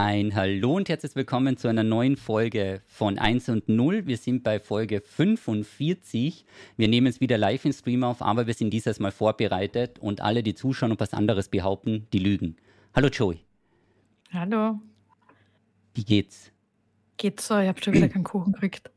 Ein Hallo und herzlich willkommen zu einer neuen Folge von 1 und 0. Wir sind bei Folge 45. Wir nehmen es wieder live im Stream auf, aber wir sind dieses Mal vorbereitet und alle, die zuschauen und was anderes behaupten, die lügen. Hallo Joey. Hallo. Wie geht's? Geht's so? Ich habe schon wieder keinen Kuchen gekriegt.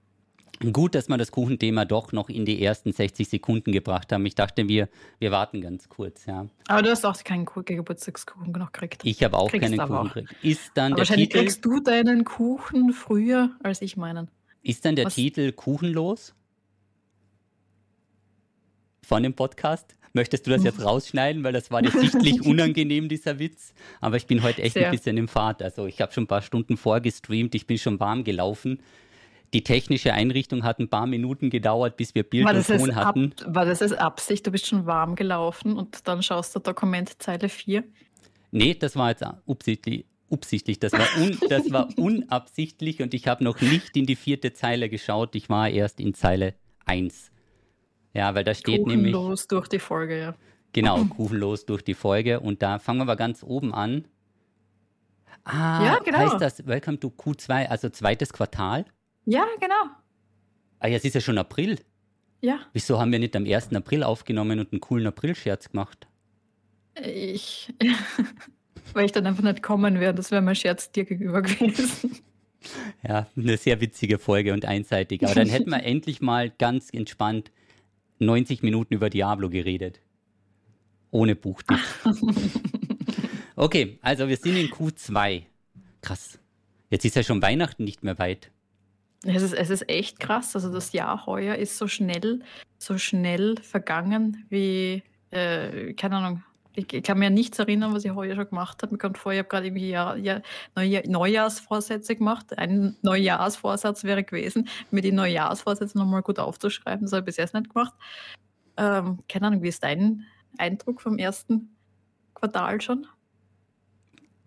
Gut, dass wir das Kuchenthema doch noch in die ersten 60 Sekunden gebracht haben. Ich dachte, wir, wir warten ganz kurz, ja. Aber du hast auch keinen Geburtstagskuchen noch gekriegt. Ich habe auch Kriegst keinen Kuchen gekriegt. Ist dann aber der wahrscheinlich Titel, kriegst du deinen Kuchen früher als ich meinen. Ist dann der Was? Titel Kuchenlos? Von dem Podcast? Möchtest du das jetzt rausschneiden, weil das war dir sichtlich unangenehm, dieser Witz. Aber ich bin heute echt Sehr. ein bisschen im Fahrt. Also ich habe schon ein paar Stunden vorgestreamt, ich bin schon warm gelaufen die technische Einrichtung hat ein paar Minuten gedauert, bis wir Bild war und Ton hatten. Ab, war das als Absicht? Du bist schon warm gelaufen und dann schaust du Dokument Zeile 4? Nee, das war jetzt absichtlich. Absichtlich, das war, un, das war unabsichtlich und ich habe noch nicht in die vierte Zeile geschaut. Ich war erst in Zeile 1. Ja, weil da steht kuchenlos nämlich. Kuchenlos durch die Folge, ja. Genau, kuchenlos durch die Folge. Und da fangen wir mal ganz oben an. Ah, ja, genau. heißt das Welcome to Q2, also zweites Quartal? Ja, genau. Ah, jetzt ist ja schon April. Ja. Wieso haben wir nicht am 1. April aufgenommen und einen coolen April-Scherz gemacht? Ich. Weil ich dann einfach nicht kommen wäre. Das wäre mein Scherz dir gegenüber gewesen. Ja, eine sehr witzige Folge und einseitig. Aber dann hätten wir endlich mal ganz entspannt 90 Minuten über Diablo geredet. Ohne Buchtipp. okay, also wir sind in Q2. Krass. Jetzt ist ja schon Weihnachten nicht mehr weit. Es ist, es ist echt krass. Also das Jahr heuer ist so schnell, so schnell vergangen wie, äh, keine Ahnung, ich, kann mir nichts erinnern, was ich heuer schon gemacht habe. Mir kommt vor, ich habe gerade irgendwie Jahr, Jahr, Neujahr, Neujahrsvorsätze gemacht. Ein Neujahrsvorsatz wäre gewesen, mir die Neujahrsvorsätze nochmal gut aufzuschreiben. Das habe ich bis jetzt nicht gemacht. Ähm, keine Ahnung, wie ist dein Eindruck vom ersten Quartal schon?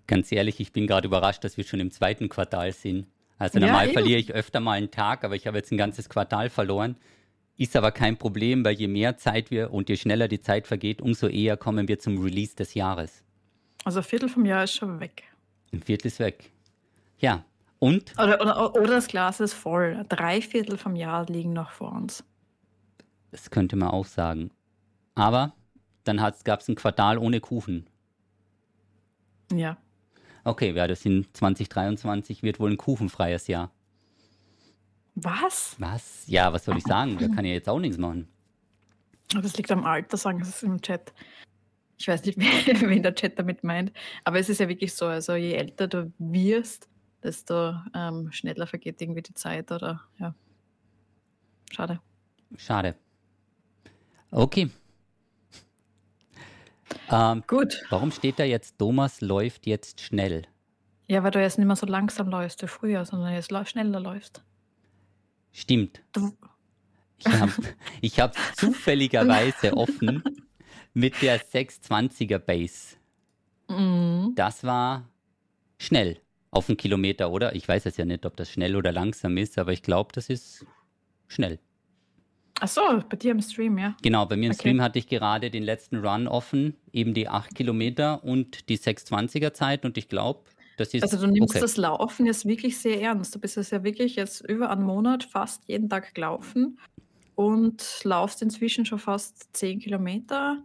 Ganz ehrlich, ich bin gerade überrascht, dass wir schon im zweiten Quartal sind. Also normal ja, verliere ich öfter mal einen Tag, aber ich habe jetzt ein ganzes Quartal verloren. Ist aber kein Problem, weil je mehr Zeit wir und je schneller die Zeit vergeht, umso eher kommen wir zum Release des Jahres. Also ein Viertel vom Jahr ist schon weg. Ein Viertel ist weg. Ja. Und? Oder, oder, oder das Glas ist voll. Drei Viertel vom Jahr liegen noch vor uns. Das könnte man auch sagen. Aber dann gab es ein Quartal ohne Kuchen. Ja. Okay, ja, das sind 2023 wird wohl ein kuchenfreies Jahr. Was? Was? Ja, was soll ich sagen? Da kann ich jetzt auch nichts machen. Das liegt am Alter, sagen sie es im Chat. Ich weiß nicht, wen der Chat damit meint. Aber es ist ja wirklich so, also je älter du wirst, desto ähm, schneller vergeht irgendwie die Zeit oder ja. Schade. Schade. Okay, ähm, Gut. Warum steht da jetzt, Thomas läuft jetzt schnell? Ja, weil du jetzt nicht mehr so langsam läufst wie früher, sondern jetzt schneller läufst. Stimmt. Du ich habe hab zufälligerweise offen mit der 620er Base. Mhm. Das war schnell auf einen Kilometer, oder? Ich weiß jetzt ja nicht, ob das schnell oder langsam ist, aber ich glaube, das ist schnell. Ach so, bei dir im Stream, ja. Genau, bei mir im okay. Stream hatte ich gerade den letzten Run offen, eben die 8 Kilometer und die 620er Zeit und ich glaube, das ist. Also du nimmst okay. das Laufen jetzt wirklich sehr ernst. Du bist jetzt ja wirklich jetzt über einen Monat fast jeden Tag gelaufen und laufst inzwischen schon fast 10 Kilometer.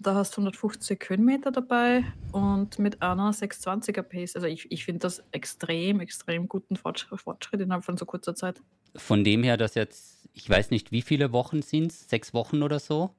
Da hast du 150 Höhenmeter dabei und mit einer 620er Pace. Also ich, ich finde das extrem, extrem guten Fortschritt innerhalb von so kurzer Zeit. Von dem her, dass jetzt ich weiß nicht, wie viele Wochen sind es, sechs Wochen oder so.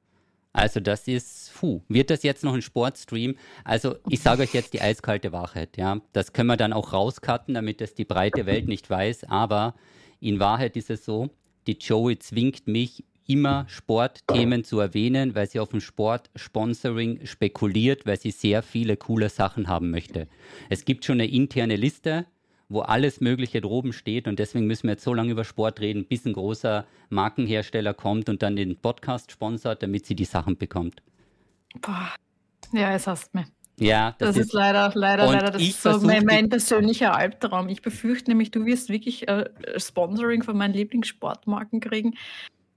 Also das ist, puh, wird das jetzt noch ein Sportstream? Also ich sage euch jetzt die eiskalte Wahrheit, ja. Das können wir dann auch rauscutten, damit das die breite Welt nicht weiß. Aber in Wahrheit ist es so, die Joey zwingt mich immer Sportthemen zu erwähnen, weil sie auf dem Sportsponsoring spekuliert, weil sie sehr viele coole Sachen haben möchte. Es gibt schon eine interne Liste, wo alles Mögliche droben steht. Und deswegen müssen wir jetzt so lange über Sport reden, bis ein großer Markenhersteller kommt und dann den Podcast sponsert, damit sie die Sachen bekommt. Boah. Ja, es hast mir. Ja, das, das ist, ist, leider, leider, leider, das ist so mein, mein, persönlicher Albtraum. Ich befürchte nämlich, du wirst wirklich äh, Sponsoring von meinen Lieblingssportmarken kriegen.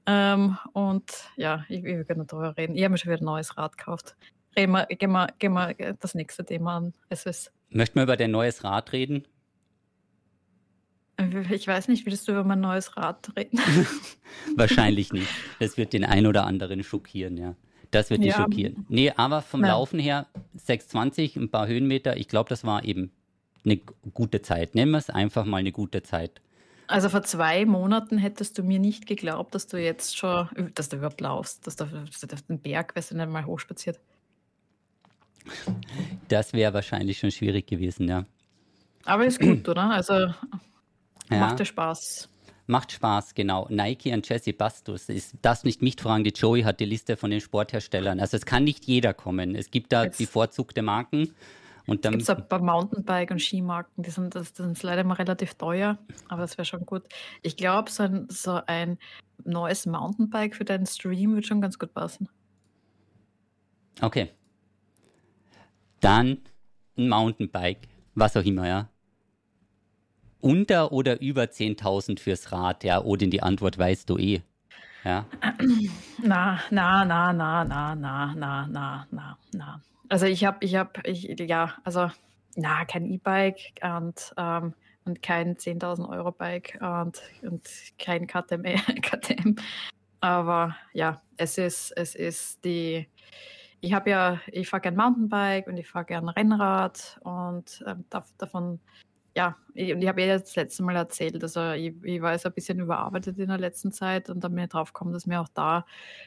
Ähm, und ja, ich, ich will gar nicht darüber reden. Ich habe mir schon wieder ein neues Rad gekauft. Reden wir, gehen, wir, gehen wir das nächste Thema an. Es ist Möchten wir über dein neues Rad reden? Ich weiß nicht, willst du über mein neues Rad reden? Wahrscheinlich nicht. Das wird den einen oder anderen schockieren, ja. Das wird die Ja. schockieren. Nee, aber vom Ja. Laufen her 6,20, ein paar Höhenmeter. Ich glaube, das war eben eine gute Zeit. Nennen wir es einfach mal eine gute Zeit. Also vor zwei Monaten hättest du mir nicht geglaubt, dass du jetzt schon, dass du überhaupt laufst, dass du, dass du auf den Berg, weißt du, nicht mal hochspaziert. Das wäre wahrscheinlich schon schwierig gewesen, ja. Aber ist gut, oder? Also ja. macht dir Spaß. Macht Spaß, genau. Nike und Jesse Bastos. Ist das nicht mich fragen? Die Joey hat die Liste von den Sportherstellern. Also es kann nicht jeder kommen. Es gibt da Jetzt- bevorzugte Marken. Und dann Gibt es ein paar Mountainbike- und Skimarken, die sind, das, das ist leider immer relativ teuer, aber das wäre schon gut. Ich glaube, so ein, so ein neues Mountainbike für deinen Stream wird schon ganz gut passen. Okay. Dann ein Mountainbike, was auch immer, ja. Unter oder über 10.000 fürs Rad, ja. Odin, die Antwort weißt du eh. Ja. Na, na, na, na, na, na, na, na, na, na. Also ich habe, ich habe, ich, ja, also, na, kein E-Bike und, ähm, und kein 10.000 Euro Bike und, und kein KTM, KTM. Aber ja, es ist, es ist die, ich habe ja, ich fahre gern Mountainbike und ich fahre gern Rennrad und ähm, dav- davon, ja, ich, und ich habe ja das letzte Mal erzählt, also ich, ich war jetzt ein bisschen überarbeitet in der letzten Zeit und dann bin ich drauf gekommen, dass mir auch da,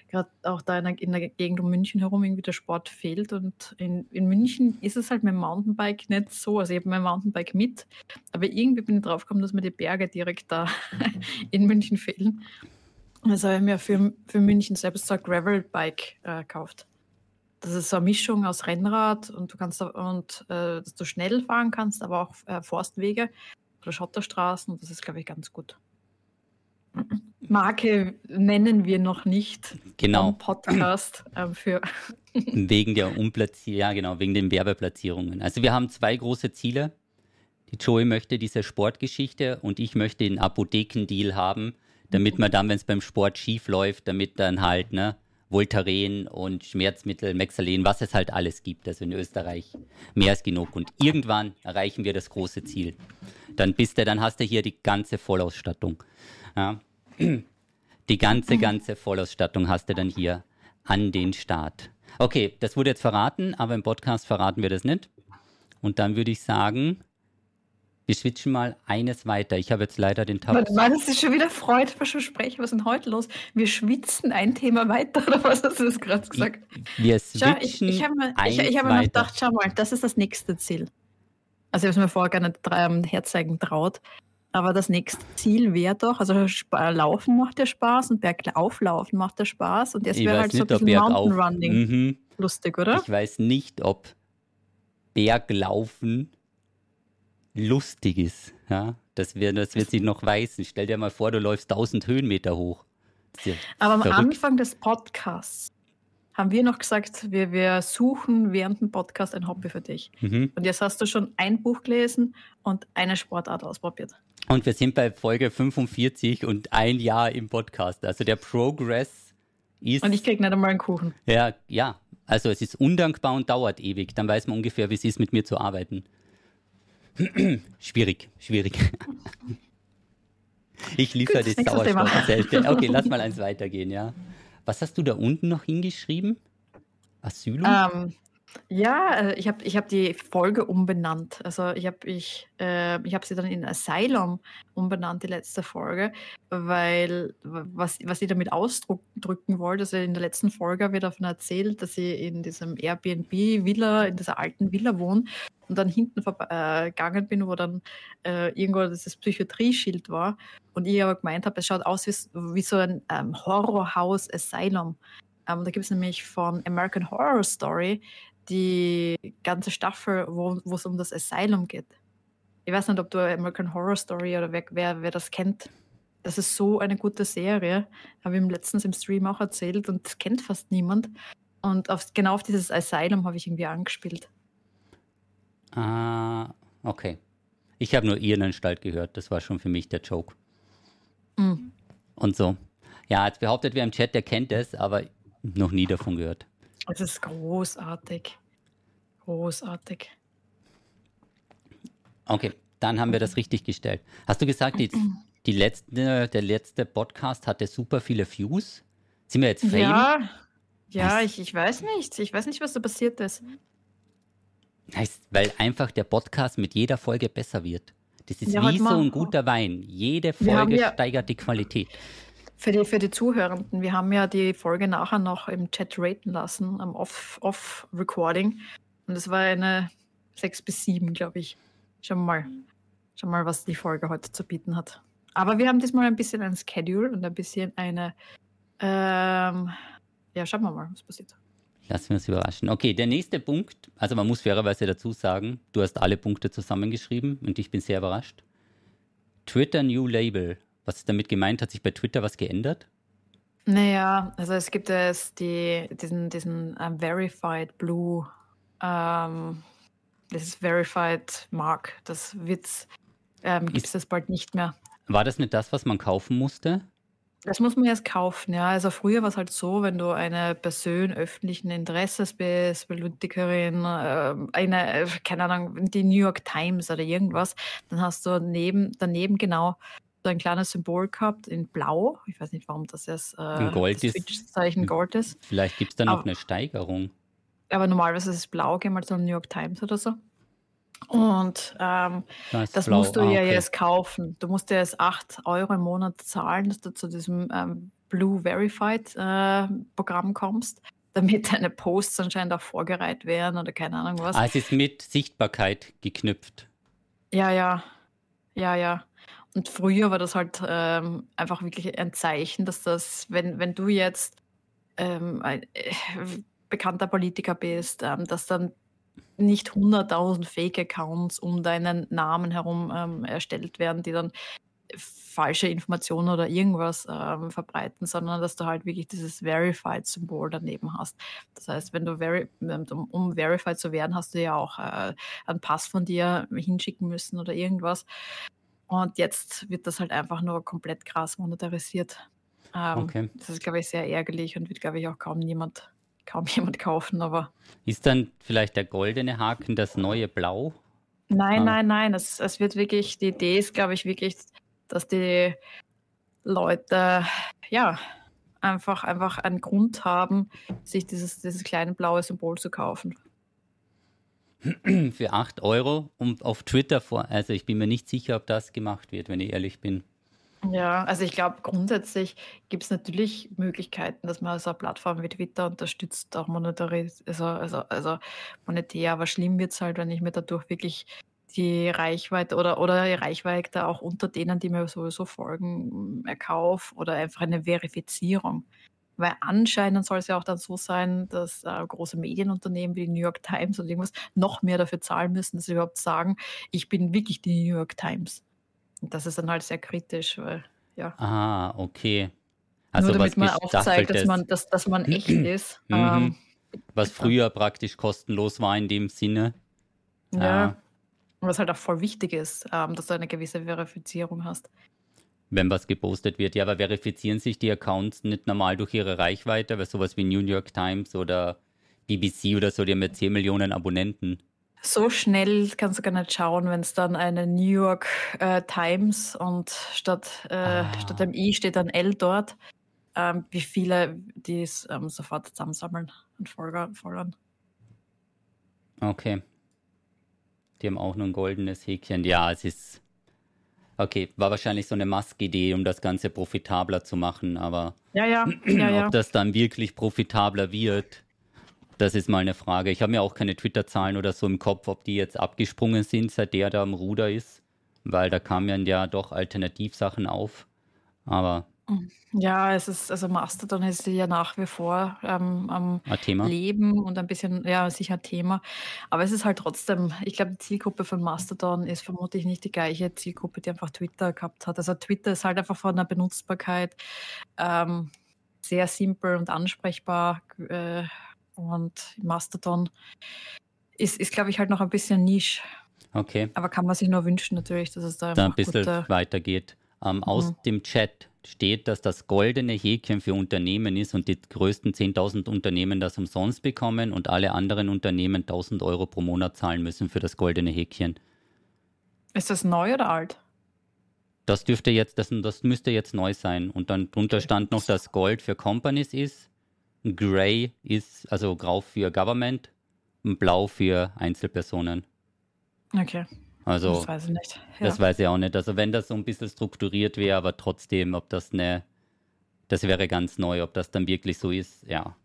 gerade auch da in der, in der Gegend um München herum irgendwie der Sport fehlt und in, in München ist es halt mit dem Mountainbike nicht so, also ich habe mein Mountainbike mit, aber irgendwie bin ich drauf gekommen, dass mir die Berge direkt da in München fehlen. Also habe ich mir für, für München selbst so ein Gravelbike äh, gekauft. Das ist so eine Mischung aus Rennrad und du kannst da- und äh, dass du schnell fahren kannst, aber auch äh, Forstwege oder Schotterstraßen. Und das ist, glaube ich, ganz gut. Marke nennen wir noch nicht Genau. Podcast ähm, für Wegen der Umplatzierung, ja genau, wegen den Werbeplatzierungen. Also wir haben zwei große Ziele. Die Joey möchte diese Sportgeschichte und ich möchte den Apothekendeal haben, damit man dann, wenn es beim Sport schief läuft, damit dann halt, ne, Voltaren und Schmerzmittel, Mexalen, was es halt alles gibt, also in Österreich mehr als genug. Und irgendwann erreichen wir das große Ziel. Dann bist du, dann hast du hier die ganze Vollausstattung. Ja. Die ganze, ganze Vollausstattung hast du dann hier an den Start. Okay, das wurde jetzt verraten, aber im Podcast verraten wir das nicht. Und dann würde ich sagen, wir switchen mal eines weiter. Ich habe jetzt leider den Tab. Man, man ist schon wieder Freude, was schon sprechen. Was ist denn heute los? Wir schwitzen ein Thema weiter, oder was hast du das gerade gesagt? Wir Schau, ich, switchen ich habe mir, ich, eins ich hab mir gedacht, schau mal, das ist das nächste Ziel. Also ich habe es mir vorher gar nicht ähm, herzeigen traut. Aber das nächste Ziel wäre doch, also Laufen macht ja Spaß und Bergauflaufen macht ja Spaß. Und jetzt wäre halt so ein nicht, ob bisschen bergauf. Mountain Running Mhm. lustig, oder? Ich weiß nicht, ob Berglaufen lustig ist. Ja, das wird, das wird sich noch weisen. Stell dir mal vor, du läufst 1000 Höhenmeter hoch. Ja Aber am verrückt. Anfang des Podcasts haben wir noch gesagt, wir, wir suchen während dem Podcast ein Hobby für dich. Mhm. Und jetzt hast du schon ein Buch gelesen und eine Sportart ausprobiert. Und wir sind bei Folge 45 und ein Jahr im Podcast. Also der Progress ist. Und ich krieg nicht einmal einen Kuchen. ja, ja, also es ist undankbar und dauert ewig. Dann weiß man ungefähr, wie es ist, mit mir zu arbeiten. Schwierig, schwierig. Ich liefere Gut, Thema. Sauerstoffzelte. Okay, lass mal eins weitergehen, ja. Was hast du da unten noch hingeschrieben? Asylum? Ähm, ja, äh, ich habe ich hab die Folge umbenannt. Also ich habe ich, äh, ich hab sie dann in Asylum umbenannt, die letzte Folge, weil was, was ich damit ausdrücken wollte, also in der letzten Folge wird davon erzählt, dass sie in diesem Airbnb-Villa, in dieser alten Villa wohnen und dann hinten äh, gegangen bin, wo dann äh, irgendwo dieses Psychiatrieschild war und ich aber gemeint habe, es schaut aus wie, wie so ein ähm, Horrorhaus Asylum. Ähm, da gibt es nämlich von American Horror Story die ganze Staffel, wo es um das Asylum geht. Ich weiß nicht, ob du American Horror Story oder wer, wer, wer das kennt. Das ist so eine gute Serie. Habe ich ihm letztens im Stream auch erzählt und das kennt fast niemand. Und auf, genau auf dieses Asylum habe ich irgendwie angespielt. Ah, okay. Ich habe nur Irrenanstalt gehört. Das war schon für mich der Joke. Mhm. Und so. Ja, jetzt behauptet wer im Chat, der kennt es, aber noch nie davon gehört. Es ist großartig. Großartig. Okay, dann haben wir das richtig gestellt. Hast du gesagt, die, die letzte, der letzte Podcast hatte super viele Views? Sind wir jetzt Fame? Ja, ja ich, ich weiß nicht. Ich weiß nicht, was da passiert ist. Heißt, weil einfach der Podcast mit jeder Folge besser wird. Das ist ja, wie so ein guter Wein. Jede Folge ja, steigert die Qualität. Für die, für die Zuhörenden, wir haben ja die Folge nachher noch im Chat raten lassen, am Off-Recording. Off und es war eine 6 bis 7, glaube ich. Schauen wir mal. Wir mal, was die Folge heute zu bieten hat. Aber wir haben diesmal ein bisschen ein Schedule und ein bisschen eine. Ähm, ja, schauen wir mal, was passiert. Lassen wir uns überraschen. Okay, der nächste Punkt, also man muss fairerweise dazu sagen, du hast alle Punkte zusammengeschrieben und ich bin sehr überrascht. Twitter New Label. Was ist damit gemeint? Hat sich bei Twitter was geändert? Naja, also es gibt es die, diesen, diesen uh, Verified Blue, ähm, das Verified Mark. Das wird ähm, gibt es bald nicht mehr. War das nicht das, was man kaufen musste? Das muss man erst kaufen, ja. Also früher war es halt so, wenn du eine Person öffentlichen Interesses bist, Politikerin, äh, eine, äh, keine Ahnung, die New York Times oder irgendwas, dann hast du neben, daneben genau so ein kleines Symbol gehabt in Blau. Ich weiß nicht, warum das jetzt äh, Gold das Zeichen Gold ist. Vielleicht gibt es da noch aber, eine Steigerung. Aber normalerweise ist es blau, gehen wir zu New York Times oder so. Und ähm, das blau. musst du ah, ja okay. jetzt kaufen. Du musst ja jetzt 8 Euro im Monat zahlen, dass du zu diesem ähm, Blue Verified äh, Programm kommst, damit deine Posts anscheinend auch vorgereiht werden oder keine Ahnung was. Ah, es ist mit Sichtbarkeit geknüpft. Ja, ja. Ja, ja. Und früher war das halt ähm, einfach wirklich ein Zeichen, dass das, wenn, wenn du jetzt ähm, ein äh, bekannter Politiker bist, ähm, dass dann nicht 100.000 Fake-Accounts um deinen Namen herum ähm, erstellt werden, die dann falsche Informationen oder irgendwas ähm, verbreiten, sondern dass du halt wirklich dieses Verified-Symbol daneben hast. Das heißt, wenn du veri um, um verified zu werden, hast du ja auch äh, einen Pass von dir hinschicken müssen oder irgendwas. Und jetzt wird das halt einfach nur komplett krass monetarisiert. Ähm, okay. Das ist, glaube ich, sehr ärgerlich und wird, glaube ich, auch kaum niemand kaum jemand kaufen, aber. Ist dann vielleicht der goldene Haken das neue Blau? Nein, ah. nein, nein. Es, es wird wirklich, die Idee ist, glaube ich, wirklich, dass die Leute, ja, einfach, einfach einen Grund haben, sich dieses, dieses kleine blaue Symbol zu kaufen. Für 8 Euro und auf Twitter vor. Also ich bin mir nicht sicher, ob das gemacht wird, wenn ich ehrlich bin. Ja, also ich glaube, grundsätzlich gibt es natürlich Möglichkeiten, dass man so eine Plattform wie Twitter unterstützt, auch monetär, also, also, also monetär, aber schlimm wird es halt, wenn ich mir dadurch wirklich die Reichweite oder, oder die Reichweite auch unter denen, die mir sowieso folgen, erkaufe oder einfach eine Verifizierung. Weil anscheinend soll es ja auch dann so sein, dass äh, große Medienunternehmen wie die New York Times oder irgendwas noch mehr dafür zahlen müssen, dass sie überhaupt sagen, ich bin wirklich die New York Times. Das ist dann halt sehr kritisch, weil, ja. Ah, okay. Also Nur damit man aufzeigt, dass man, dass, dass man echt ist. Mhm. Ähm, was früher praktisch kostenlos war in dem Sinne. Ja. Ah. Und was halt auch voll wichtig ist, ähm, dass du eine gewisse Verifizierung hast. Wenn was gepostet wird. Ja, aber verifizieren sich die Accounts nicht normal durch ihre Reichweite, weil sowas wie New York Times oder BBC oder so, die haben ja 10 Millionen Abonnenten so schnell kannst du gar nicht schauen, wenn es dann eine New York äh, Times und statt, äh, ah. statt dem I steht ein L dort, ähm, wie viele die es ähm, sofort zusammensammeln und folgern. Okay. Die haben auch nur ein goldenes Häkchen. Ja, es ist. Okay, war wahrscheinlich so eine Mask-Idee, um das Ganze profitabler zu machen, aber ja, ja. ja, ob das dann wirklich profitabler wird, das ist mal eine Frage. Ich habe mir auch keine Twitter-Zahlen oder so im Kopf, ob die jetzt abgesprungen sind, seit der da am Ruder ist, weil da kamen ja doch Alternativsachen auf. Aber. Ja, es ist, also Mastodon ist ja nach wie vor ähm, am Leben und ein bisschen, ja, sicher Thema. Aber es ist halt trotzdem, ich glaube, die Zielgruppe von Mastodon ist vermutlich nicht die gleiche Zielgruppe, die einfach Twitter gehabt hat. Also Twitter ist halt einfach von der Benutzbarkeit ähm, sehr simpel und ansprechbar. Äh, und Mastodon ist, ist glaube ich, halt noch ein bisschen Nische. Okay. Aber kann man sich nur wünschen natürlich, dass es da, da ein bisschen gute... weitergeht. Ähm, aus mhm. dem Chat steht, dass das goldene Häkchen für Unternehmen ist und die größten 10.000 Unternehmen das umsonst bekommen und alle anderen Unternehmen 1.000 Euro pro Monat zahlen müssen für das goldene Häkchen. Ist das neu oder alt? Das dürfte jetzt, das, das müsste jetzt neu sein. Und dann drunter stand noch, dass Gold für Companies ist, Grey ist, also grau für Government und blau für Einzelpersonen. Okay. Also, das weiß ich nicht. Ja. das weiß ich auch nicht. Also wenn das so ein bisschen strukturiert wäre, aber trotzdem, ob das eine, das wäre ganz neu, ob das dann wirklich so ist, ja.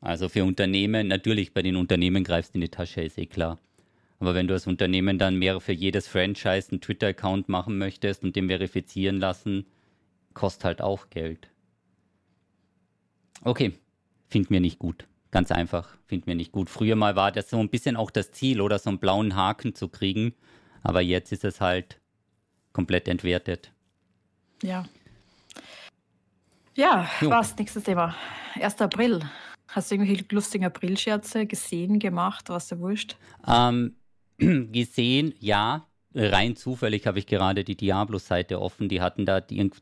Also für Unternehmen, natürlich bei den Unternehmen greifst du in die Tasche, ist eh klar. Aber wenn du als Unternehmen dann mehr für jedes Franchise einen Twitter-Account machen möchtest und den verifizieren lassen, kostet halt auch Geld. Okay, find mir nicht gut. Ganz einfach, find mir nicht gut. Früher mal war das so ein bisschen auch das Ziel, oder so einen blauen Haken zu kriegen. Aber jetzt ist es halt komplett entwertet. Ja. Ja, Jo. was? Nächstes Thema. 1. April. Hast du irgendwelche lustigen Aprilscherze gesehen, gemacht? Was dir wurscht? Ähm, gesehen, ja. Rein zufällig habe ich gerade die Diablo-Seite offen. Die hatten da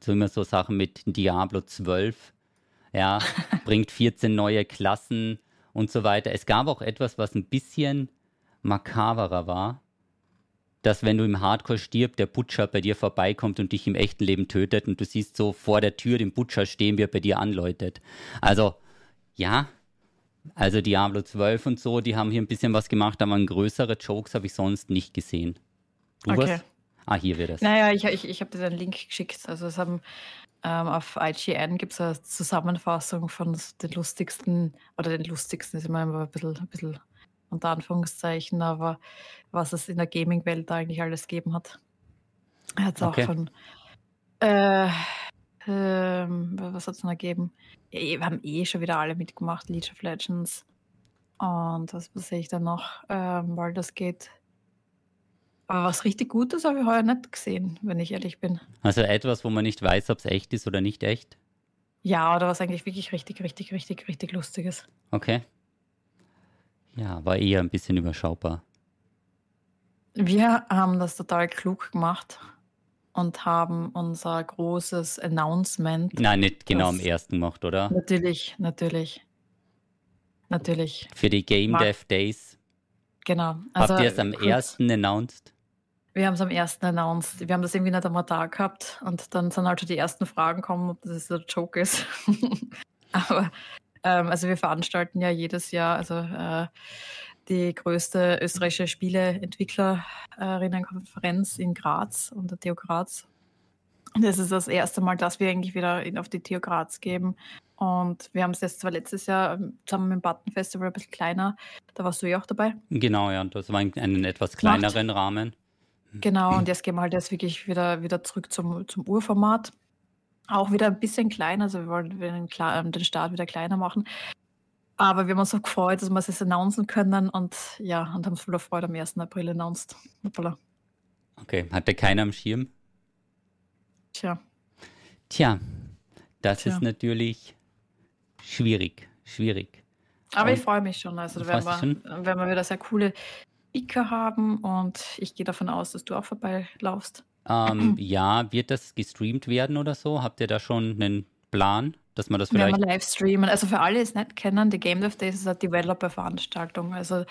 immer so Sachen mit Diablo 12. Ja, bringt 14 neue Klassen und so weiter. Es gab auch etwas, was ein bisschen makaberer war. Dass, wenn du im Hardcore stirbst, der Butcher bei dir vorbeikommt und dich im echten Leben tötet und du siehst so vor der Tür den Butcher stehen, wie er bei dir anläutet. Also, ja, also Diablo 12 und so, die haben hier ein bisschen was gemacht, aber größere Jokes habe ich sonst nicht gesehen. Du Okay. was? Ah, hier wird es. Naja, ich, ich, ich habe dir den Link geschickt. Also es haben ähm, auf IGN gibt es eine Zusammenfassung von den lustigsten, oder den lustigsten ist immer ein bisschen, ein bisschen unter Anführungszeichen, aber was es in der Gaming-Welt eigentlich alles gegeben hat. Er hat es Okay. auch von äh, ähm, was hat es noch gegeben? Ja, wir haben eh schon wieder alle mitgemacht, League of Legends. Und was, was sehe ich da noch? Ähm, weil das geht. Aber was richtig Gutes habe ich heuer nicht gesehen, wenn ich ehrlich bin. Also etwas, wo man nicht weiß, ob es echt ist oder nicht echt. Ja, oder was eigentlich wirklich richtig, richtig, richtig, richtig Lustiges. Okay. Ja, war eher ein bisschen überschaubar. Wir haben das total klug gemacht und haben unser großes Announcement. Nein, nicht genau am ersten gemacht, oder? Natürlich, natürlich. Natürlich, Für die Game Dev Days. genau. Also, Habt ihr es am kurz- ersten announced? Wir haben es am ersten announced. Wir haben das irgendwie nicht einmal da gehabt und dann sind halt schon die ersten Fragen kommen, ob das ein Joke ist. Aber ähm, also wir veranstalten ja jedes Jahr also äh, die größte österreichische Spieleentwicklerinnenkonferenz in Graz und der TU Graz. Und das ist das erste Mal, dass wir eigentlich wieder auf die TU Graz geben. Und wir haben es jetzt zwar letztes Jahr ähm, zusammen mit dem Button Festival ein bisschen kleiner, da warst du ja auch dabei. Genau, ja. Das war in einem etwas Macht. kleineren Rahmen. Genau, und jetzt gehen wir halt jetzt wirklich wieder, wieder zurück zum, zum Urformat. Auch wieder ein bisschen kleiner, also wir wollen den, ähm, den Start wieder kleiner machen. Aber wir haben uns so gefreut, dass wir es jetzt announcen können und ja, und haben es voller Freude am 1. April announced. Hoppala. Okay, hatte keiner am Schirm? Tja, Tja, das Tja. ist natürlich schwierig, schwierig. aber ich Und- freue mich schon. Also werden wir, dich werden wir wieder sehr coole Speaker haben und ich gehe davon aus, dass du auch vorbeilaufst. Ähm, ja, wird das gestreamt werden oder so? Habt ihr da schon einen Plan, dass man das vielleicht... wir live streamen. Also für alle, die es nicht kennen, die Game Dev Days ist eine Developer-Veranstaltung. Also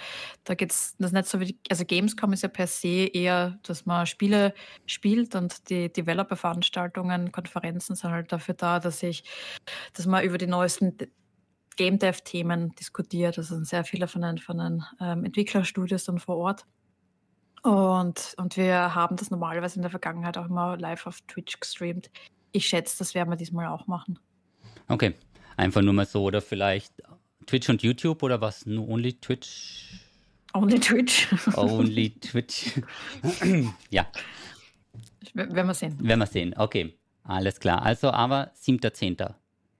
da geht es das nicht so wie, die, also Gamescom ist ja per se eher, dass man Spiele spielt und die Developer-Veranstaltungen, Konferenzen sind halt dafür da, dass ich, dass man über die neuesten Game Dev-Themen diskutiert. Das sind sehr viele von den, von den ähm, Entwicklerstudios dann vor Ort. Und, und wir haben das normalerweise in der Vergangenheit auch immer live auf Twitch gestreamt. Ich schätze, das werden wir diesmal auch machen. Okay, einfach nur mal so oder vielleicht Twitch und YouTube oder was? Nur only Twitch? Only Twitch. Only Twitch? ja, Werden wir sehen. werden wir sehen. Okay, alles klar. Also aber 7.10.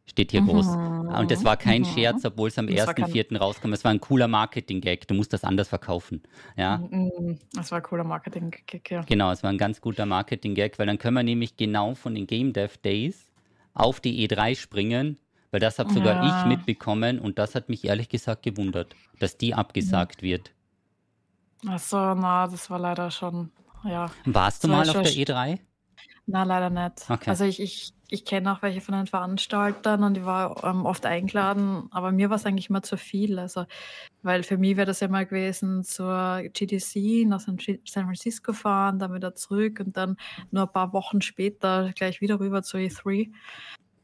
steht hier groß. Und das war kein Mhm. Scherz, obwohl es am Das war kein- 1.4. rauskam. Es war ein cooler Marketing-Gag. Du musst das anders verkaufen. Ja, Mm, Das war ein cooler Marketing-Kick, ja. Genau, es war ein ganz guter Marketing-Gag, weil dann können wir nämlich genau von den Game Dev Days auf die E3 springen, weil das habe sogar Ja. ich mitbekommen und das hat mich ehrlich gesagt gewundert, dass die abgesagt wird. Achso, na, das war leider schon, ja. Warst du mal auf der sch- E3? Na, leider nicht. Okay. Also ich, ich, ich kenne auch welche von den Veranstaltern und ich war ähm, oft eingeladen, aber mir war es eigentlich immer zu viel. Also, weil für mich wäre das ja mal gewesen, zur GDC nach San Francisco fahren, dann wieder zurück und dann nur ein paar Wochen später gleich wieder rüber zur E3.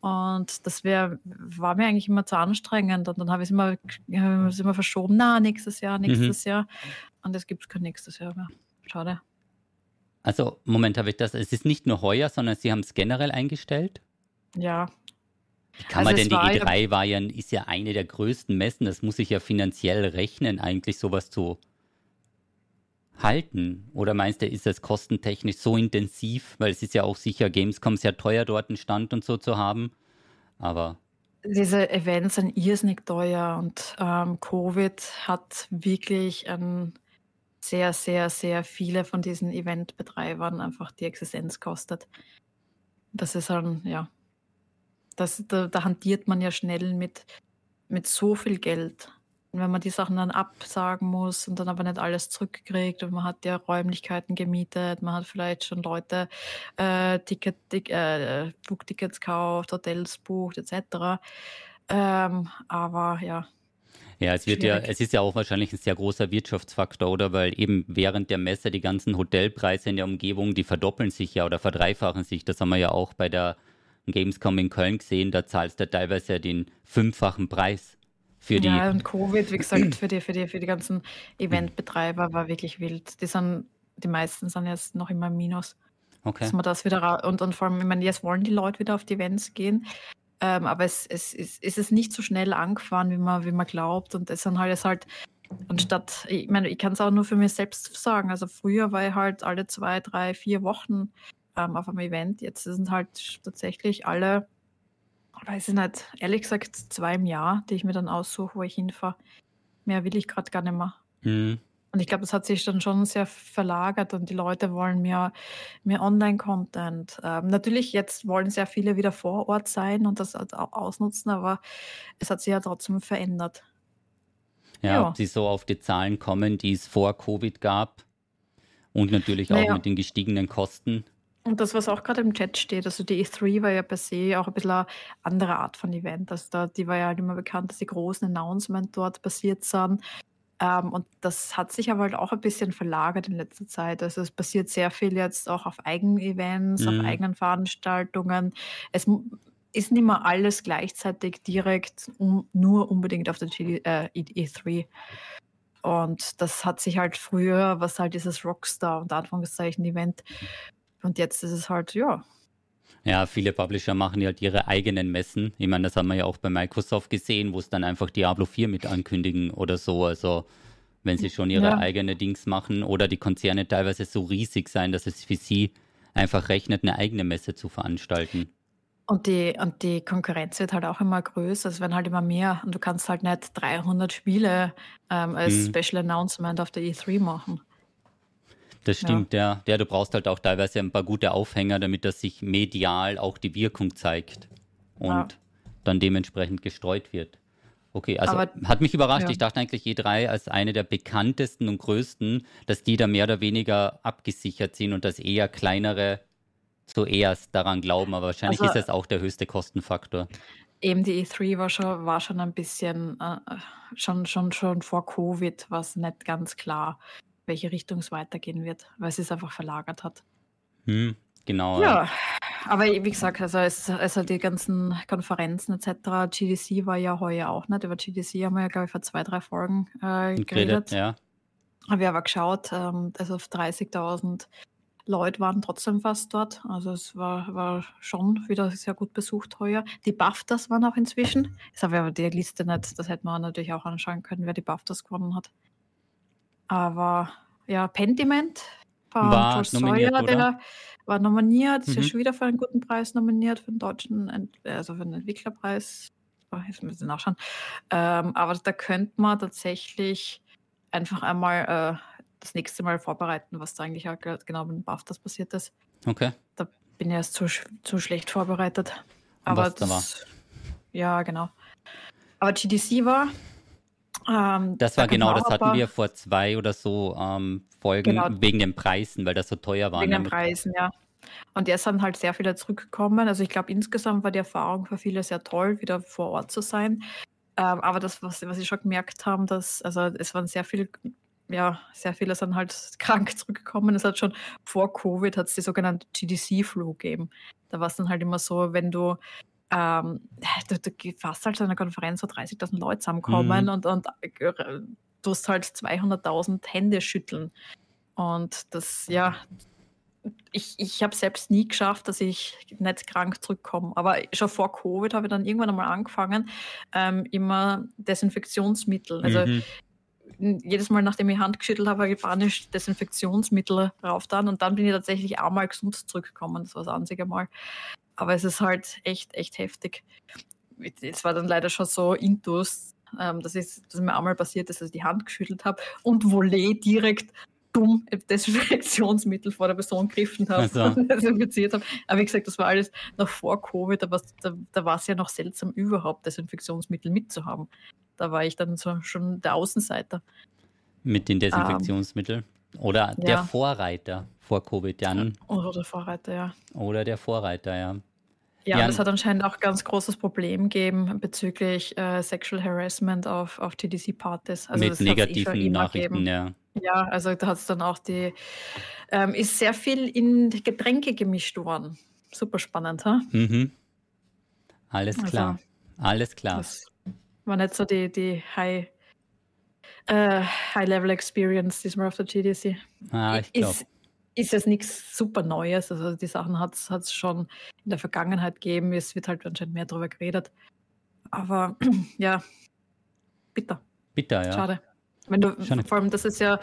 Und das wär, war mir eigentlich immer zu anstrengend. Und dann habe ich es immer, äh, immer verschoben, na, nächstes Jahr, mhm. nächstes mhm. Jahr. Und es gibt kein nächstes Jahr mehr. Schade. Also, Moment, habe ich das. Es ist nicht nur heuer, sondern Sie haben es generell eingestellt? Ja. Wie kann also man denn die E3 ja, war ja, ist ja eine der größten Messen, das muss sich ja finanziell rechnen, eigentlich sowas zu halten. Oder meinst du, ist das kostentechnisch so intensiv? Weil es ist ja auch sicher, Gamescom sehr teuer, dort einen Stand und so zu haben. Aber. Diese Events sind irrsinnig teuer und ähm, Covid hat wirklich ein sehr, sehr, sehr viele von diesen Eventbetreibern einfach die Existenz kostet. Das ist dann, ja, das, da, da hantiert man ja schnell mit, mit so viel Geld. Und wenn man die Sachen dann absagen muss und dann aber nicht alles zurückkriegt und man hat ja Räumlichkeiten gemietet, man hat vielleicht schon Leute äh, Ticket, äh, Flugtickets gekauft, Hotels bucht etc. Ähm, aber ja, ja, es wird ja, es ist ja auch wahrscheinlich ein sehr großer Wirtschaftsfaktor, oder? Weil eben während der Messe die ganzen Hotelpreise in der Umgebung, die verdoppeln sich ja oder verdreifachen sich. Das haben wir ja auch bei der Gamescom in Köln gesehen. Da zahlst du teilweise den fünffachen Preis für die. Ja, und Covid, wie gesagt, für die, für die, für die ganzen Eventbetreiber war wirklich wild. Die sind, die meisten sind jetzt noch immer im Minus. Okay. Dass man das wieder und, und vor allem, ich meine, jetzt wollen die Leute wieder auf die Events gehen. Ähm, aber es, es, es, es ist nicht so schnell angefahren, wie man, wie man glaubt. Und es sind halt, es halt anstatt, ich meine, ich kann es auch nur für mich selbst sagen. Also früher war ich halt alle zwei, drei, vier Wochen ähm, auf einem Event. Jetzt sind halt tatsächlich alle, weiß ich nicht, ehrlich gesagt, zwei im Jahr, die ich mir dann aussuche, wo ich hinfahre. Mehr will ich gerade gar nicht mehr. Mhm. Und ich glaube, das hat sich dann schon sehr verlagert und die Leute wollen mehr, mehr Online-Content. Ähm, natürlich, jetzt wollen sehr viele wieder vor Ort sein und das auch ausnutzen, aber es hat sich ja trotzdem verändert. Ja, ja. ob sie so auf die Zahlen kommen, die es vor Covid gab und natürlich auch naja. mit den gestiegenen Kosten. Und das, was auch gerade im Chat steht, also die E3 war ja per se auch ein bisschen eine andere Art von Event. Also da, die war ja halt immer bekannt, dass die großen Announcements dort passiert sind. Ähm, und das hat sich aber halt auch ein bisschen verlagert in letzter Zeit. Also es passiert sehr viel jetzt auch auf eigenen Events, mhm. auf eigenen Veranstaltungen. Es ist nicht mehr alles gleichzeitig direkt um, nur unbedingt auf der G äh, E3. Und das hat sich halt früher, was halt dieses Rockstar und Anführungszeichen Event. Und jetzt ist es halt, ja, ja, viele Publisher machen halt ihre eigenen Messen. Ich meine, das haben wir ja auch bei Microsoft gesehen, wo es dann einfach Diablo 4 mit ankündigen oder so. Also wenn sie schon ihre ja. eigene Dings machen oder die Konzerne teilweise so riesig sein, dass es für sie einfach rechnet, eine eigene Messe zu veranstalten. Und die, und die Konkurrenz wird halt auch immer größer. Es werden halt immer mehr. Und du kannst halt nicht 300 Spiele ähm, als hm. Special Announcement auf der E3 machen. Das stimmt, ja. ja. Du brauchst halt auch teilweise ein paar gute Aufhänger, damit das sich medial auch die Wirkung zeigt und ja. dann dementsprechend gestreut wird. Okay, also Aber, hat mich überrascht. Ja. Ich dachte eigentlich E3 als eine der bekanntesten und größten, dass die da mehr oder weniger abgesichert sind und dass eher kleinere zuerst daran glauben. Aber wahrscheinlich also, ist das auch der höchste Kostenfaktor. Eben die E3 war schon, war schon ein bisschen, äh, schon, schon, schon vor Covid war es nicht ganz klar welche Richtung es weitergehen wird, weil es es einfach verlagert hat. Hm, genau. Ja, aber wie gesagt, also, es, also die ganzen Konferenzen etc., GDC war ja heuer auch nicht. Über GDC haben wir ja, glaube ich, vor zwei, drei Folgen äh, geredet. geredet. Ja. Haben wir aber geschaut, ähm, also auf 30.000 Leute waren trotzdem fast dort. Also es war, war schon wieder sehr gut besucht heuer. Die BAFTAs waren auch inzwischen. Das habe ich aber die Liste nicht, das hätte man natürlich auch anschauen können, wer die BAFTAs gewonnen hat. Aber ja, Pentiment von war George nominiert, Sawyer, der war nominiert, ist ja mhm. schon wieder für einen guten Preis nominiert, für den deutschen, also für den Entwicklerpreis. Oh, jetzt müssen wir nachschauen. Ähm, aber da könnte man tatsächlich einfach einmal äh, das nächste Mal vorbereiten, was da eigentlich auch genau mit dem BAFTAs passiert ist. Okay. Da bin ich erst zu, zu schlecht vorbereitet. Aber was das, da war. Ja, genau. Aber GDC war ähm, das war genau, das hatten wir vor zwei oder so ähm, Folgen genau. wegen den Preisen, weil das so teuer war. Wegen den Preisen, ja. Und jetzt sind halt sehr viele zurückgekommen. Also ich glaube, insgesamt war die Erfahrung für viele sehr toll, wieder vor Ort zu sein. Ähm, aber das, was, was ich schon gemerkt haben, dass, also es waren sehr viele, ja, sehr viele sind halt krank zurückgekommen. Es hat schon vor Covid hat es die sogenannte GDC-Flu gegeben. Da war es dann halt immer so, wenn du ähm, du, du fast halt zu einer Konferenz, wo 30.000 Leute zusammenkommen mhm. und, und äh, du hast halt 200.000 Hände schütteln. Und das, ja, ich, ich habe selbst nie geschafft, dass ich nicht krank zurückkomme. Aber schon vor Covid habe ich dann irgendwann einmal angefangen, ähm, immer Desinfektionsmittel. Also mhm. jedes Mal, nachdem ich Hand geschüttelt habe, habe ich panisch Desinfektionsmittel drauf dann und dann bin ich tatsächlich einmal gesund zurückgekommen. Das war das einzige Mal. Aber es ist halt echt, echt heftig. Es war dann leider schon so intus, ähm, dass, ich, dass mir einmal passiert ist, dass ich die Hand geschüttelt habe und Volley direkt dumm Desinfektionsmittel vor der Person gegriffen habe also. und desinfiziert habe. Aber wie gesagt, das war alles noch vor Covid, aber da, da war es ja noch seltsam, überhaupt Desinfektionsmittel mitzuhaben. Da war ich dann so schon der Außenseiter. Mit den Desinfektionsmitteln? Um, Oder ja. der Vorreiter vor Covid, Jan? Oder der Vorreiter, ja. Oder der Vorreiter, ja. Ja, ja, das hat anscheinend auch ein ganz großes Problem gegeben bezüglich äh, Sexual Harassment auf, auf TDC-Partys. Also Mit negativen Nachrichten, ja. Ja, also da hat es dann auch die, ähm, ist sehr viel in Getränke gemischt worden. Super spannend, ha? Mhm. Alles also, klar. Also, Alles klar. Das war nicht so die, die High, äh, High-Level-Experience diesmal auf der GDC. Ah, ich glaube ist jetzt nichts super Neues. Also die Sachen hat es schon in der Vergangenheit gegeben. Es wird halt anscheinend mehr darüber geredet. Aber ja, bitter. Bitter, ja. Schade. Wenn du, vor allem, das ist ja,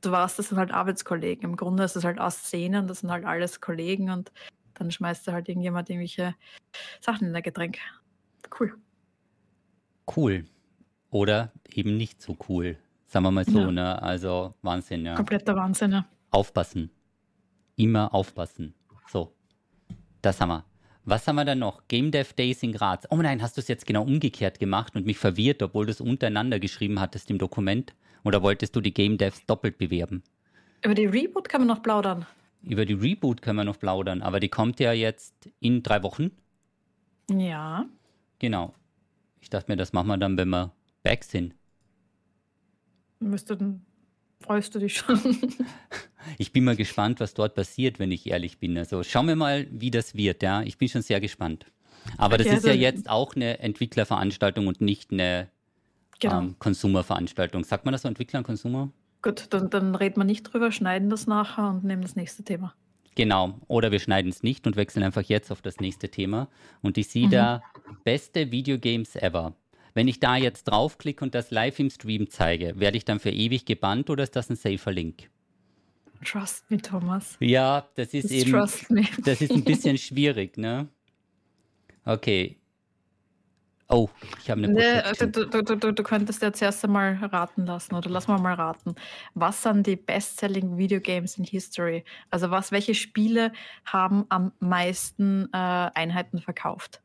du weißt, das sind halt Arbeitskollegen. Im Grunde ist es halt aus Szenen, das sind halt alles Kollegen und dann schmeißt du halt irgendjemand irgendwelche Sachen in der Getränk. Cool. Cool. Oder eben nicht so cool. Sagen wir mal so, ja. ne? Also Wahnsinn, ja. Kompletter Wahnsinn, ja. Aufpassen immer aufpassen. So, das haben wir. Was haben wir dann noch? Game Dev Days in Graz. Oh nein, hast du es jetzt genau umgekehrt gemacht und mich verwirrt, obwohl du es untereinander geschrieben hattest im Dokument? Oder wolltest du die Game Devs doppelt bewerben? Über die Reboot kann man noch plaudern. Über die Reboot können wir noch plaudern, aber die kommt ja jetzt in drei Wochen. Ja. Genau. Ich dachte mir, das machen wir dann, wenn wir back sind. Müsste freust du dich schon? ich bin mal gespannt, was dort passiert, wenn ich ehrlich bin. Also schauen wir mal, wie das wird. Ja, ich bin schon sehr gespannt. Aber okay, das ist also, ja jetzt auch eine Entwicklerveranstaltung und nicht eine genau. ähm, Konsumerveranstaltung. Sagt man das so, Entwickler und Konsumer? Gut, dann, dann reden wir nicht drüber, schneiden das nachher und nehmen das nächste Thema. Genau, oder wir schneiden es nicht und wechseln einfach jetzt auf das nächste Thema. Und ich sehe mhm. da beste Videogames ever. Wenn ich da jetzt draufklicke und das live im Stream zeige, werde ich dann für ewig gebannt oder ist das ein safer Link? Trust me, Thomas. Ja, das ist Just eben. Trust me. das ist ein bisschen schwierig, ne? Okay. Oh, ich habe eine nee, du, du, du, du, könntest jetzt erst einmal raten lassen oder lass mal mal raten. Was sind die best-selling Videogames in History? Also was, welche Spiele haben am meisten äh, Einheiten verkauft?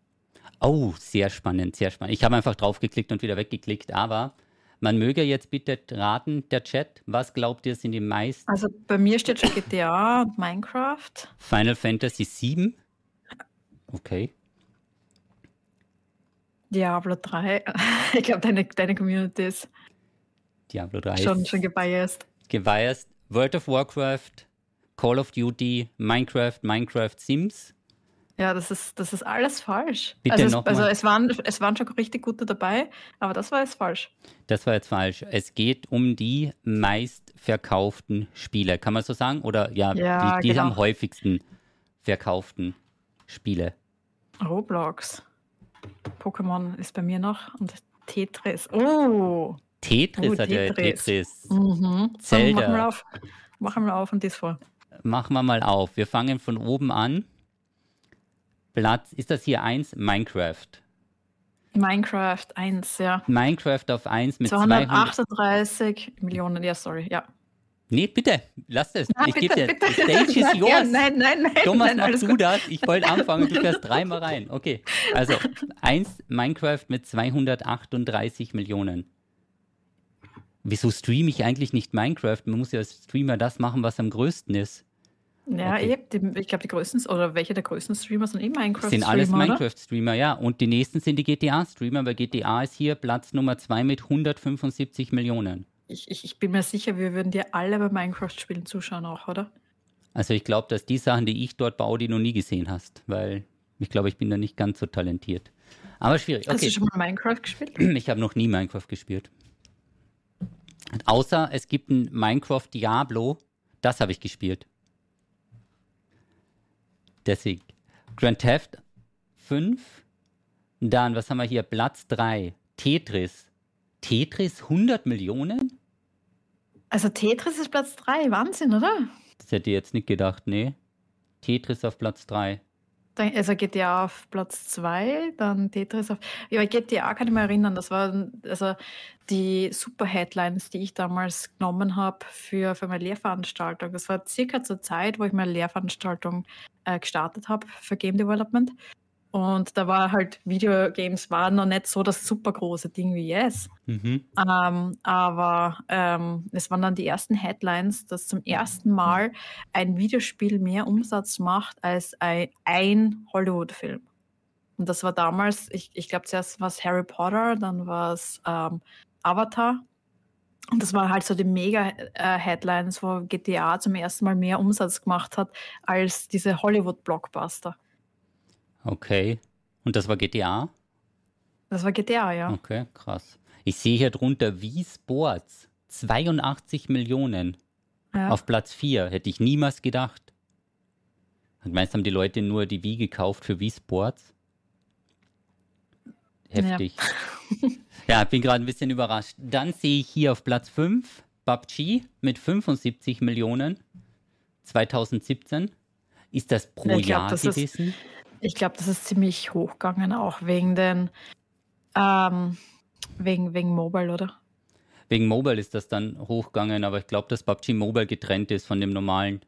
Oh, sehr spannend, sehr spannend. Ich habe einfach draufgeklickt und wieder weggeklickt, aber man möge jetzt bitte raten, der Chat, was glaubt ihr sind die meisten? Also bei mir steht schon GTA und Minecraft. Final Fantasy 7? Okay. Diablo 3. Ich glaube, deine, deine Community ist Diablo 3 schon, schon gebiased. Gebiased. World of Warcraft, Call of Duty, Minecraft, Minecraft Sims. Ja, das ist, das ist alles falsch. Bitte also, es, also es, waren, es waren schon richtig gute dabei, aber das war jetzt falsch. Das war jetzt falsch. Es geht um die meistverkauften Spiele. Kann man so sagen? Oder ja, ja die, die genau. am häufigsten verkauften Spiele. Roblox. Pokémon ist bei mir noch und Tetris. Oh! Tetris oh, hat Tetris. ja Tetris. Mhm. Zelda. Machen wir auf. Machen wir auf und das vor. Machen wir mal auf. Wir fangen von oben an. Platz, ist das hier 1? Minecraft. Minecraft 1, ja. Minecraft auf 1 mit 238 200... Millionen, ja, sorry, ja. Nee, bitte, lass es. Ah, ich gebe dir. The stage is yours. Ja, nein, nein, nein. Thomas, nein, mach du gut. das. Ich wollte anfangen, du fährst dreimal rein. Okay, also 1 Minecraft mit 238 Millionen. Wieso streame ich eigentlich nicht Minecraft? Man muss ja als Streamer das machen, was am größten ist. Ja, Okay. die, ich glaube, die größten, oder welche der größten Streamer sind eh Minecraft-Streamer, sind alles? Minecraft-Streamer, ja. Und die nächsten sind die GTA-Streamer, weil GTA ist hier Platz Nummer 2 mit 175 Millionen. Ich, ich, ich bin mir sicher, wir würden dir alle bei Minecraft-Spielen zuschauen auch, oder? Also ich glaube, dass die Sachen, die ich dort baue, die noch nie gesehen hast, weil ich glaube, ich bin da nicht ganz so talentiert. Aber schwierig. Hast Okay, du schon mal Minecraft gespielt? ich habe noch nie Minecraft gespielt. Außer es gibt ein Minecraft Diablo, das habe ich gespielt. Deswegen. Grand Theft 5. Dann, was haben wir hier? Platz 3. Tetris. Tetris 100 Millionen? Also Tetris ist Platz 3, Wahnsinn, oder? Das hätte ich jetzt nicht gedacht, nee. Tetris auf Platz 3. Dann, also GTA auf Platz 2, dann Tetris auf. Ja, GTA kann ich mich erinnern, das waren also die super Headlines, die ich damals genommen habe für, für meine Lehrveranstaltung. Das war circa zur Zeit, wo ich meine Lehrveranstaltung äh, gestartet habe für Game Development. Und da war halt Videogames waren noch nicht so das super große Ding wie jetzt. Mhm. Ähm, aber ähm, es waren dann die ersten Headlines, dass zum ersten Mal ein Videospiel mehr Umsatz macht als ein, ein Hollywood-Film. Und das war damals, ich, ich glaube zuerst war es Harry Potter, dann war es ähm, Avatar. Und das war halt so die Mega-Headlines, wo GTA zum ersten Mal mehr Umsatz gemacht hat als diese Hollywood-Blockbuster. Okay. Und das war GTA? Das war GTA, ja. Okay, krass. Ich sehe hier drunter Wii Sports. 82 Millionen. ja. Auf Platz 4. Hätte ich niemals gedacht. Und meinst haben die Leute nur die Wii gekauft für Wii Sports? Heftig. Ja, bin gerade ein bisschen überrascht. Dann sehe ich hier auf Platz 5 PUBG mit 75 Millionen. 2017. Ist das pro Ja, ich glaub, Jahr das ist- gewesen? Ich glaube, das ist ziemlich hochgegangen, auch wegen den ähm, wegen, wegen Mobile, oder? Wegen Mobile ist das dann hochgegangen, aber ich glaube, dass PUBG Mobile getrennt ist von dem normalen.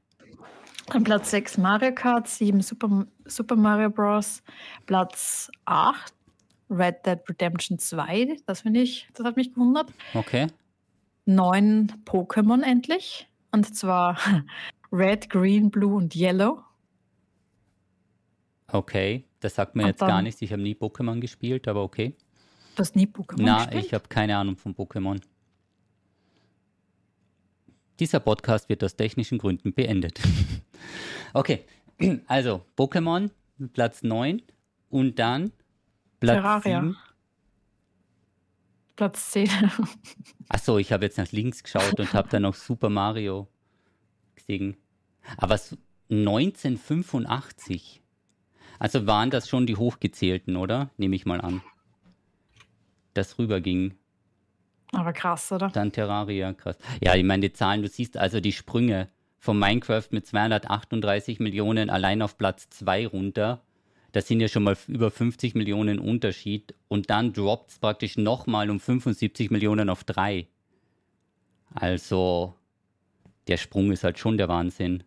An Platz 6 Mario Kart, 7 Super, Super Mario Bros. Platz 8 Red Dead Redemption 2, das finde ich, das hat mich gewundert. Okay. 9 Pokémon endlich. Und zwar Red, Green, Blue und Yellow. Okay. Das sagt mir Und jetzt gar nichts. Ich habe nie Pokémon gespielt, aber okay. Du hast nie Pokémon Na, gespielt? ich habe keine Ahnung von Pokémon. Dieser Podcast wird aus technischen Gründen beendet. okay, also Pokémon, Platz 9 und dann Platz Terraria. 7. Platz 10. Achso, ich habe jetzt nach links geschaut und habe dann noch Super Mario gesehen. Aber so 1985. Also waren das schon die hochgezählten, oder? Nehme ich mal an. Das rüberging. Aber krass, oder? Dann Terraria, krass. Ja, ich meine, die Zahlen, du siehst also die Sprünge von Minecraft mit 238 Millionen allein auf Platz 2 runter. Das sind ja schon mal über 50 Millionen Unterschied. Und dann droppt es praktisch nochmal um 75 Millionen auf 3. Also, der Sprung ist halt schon der Wahnsinn.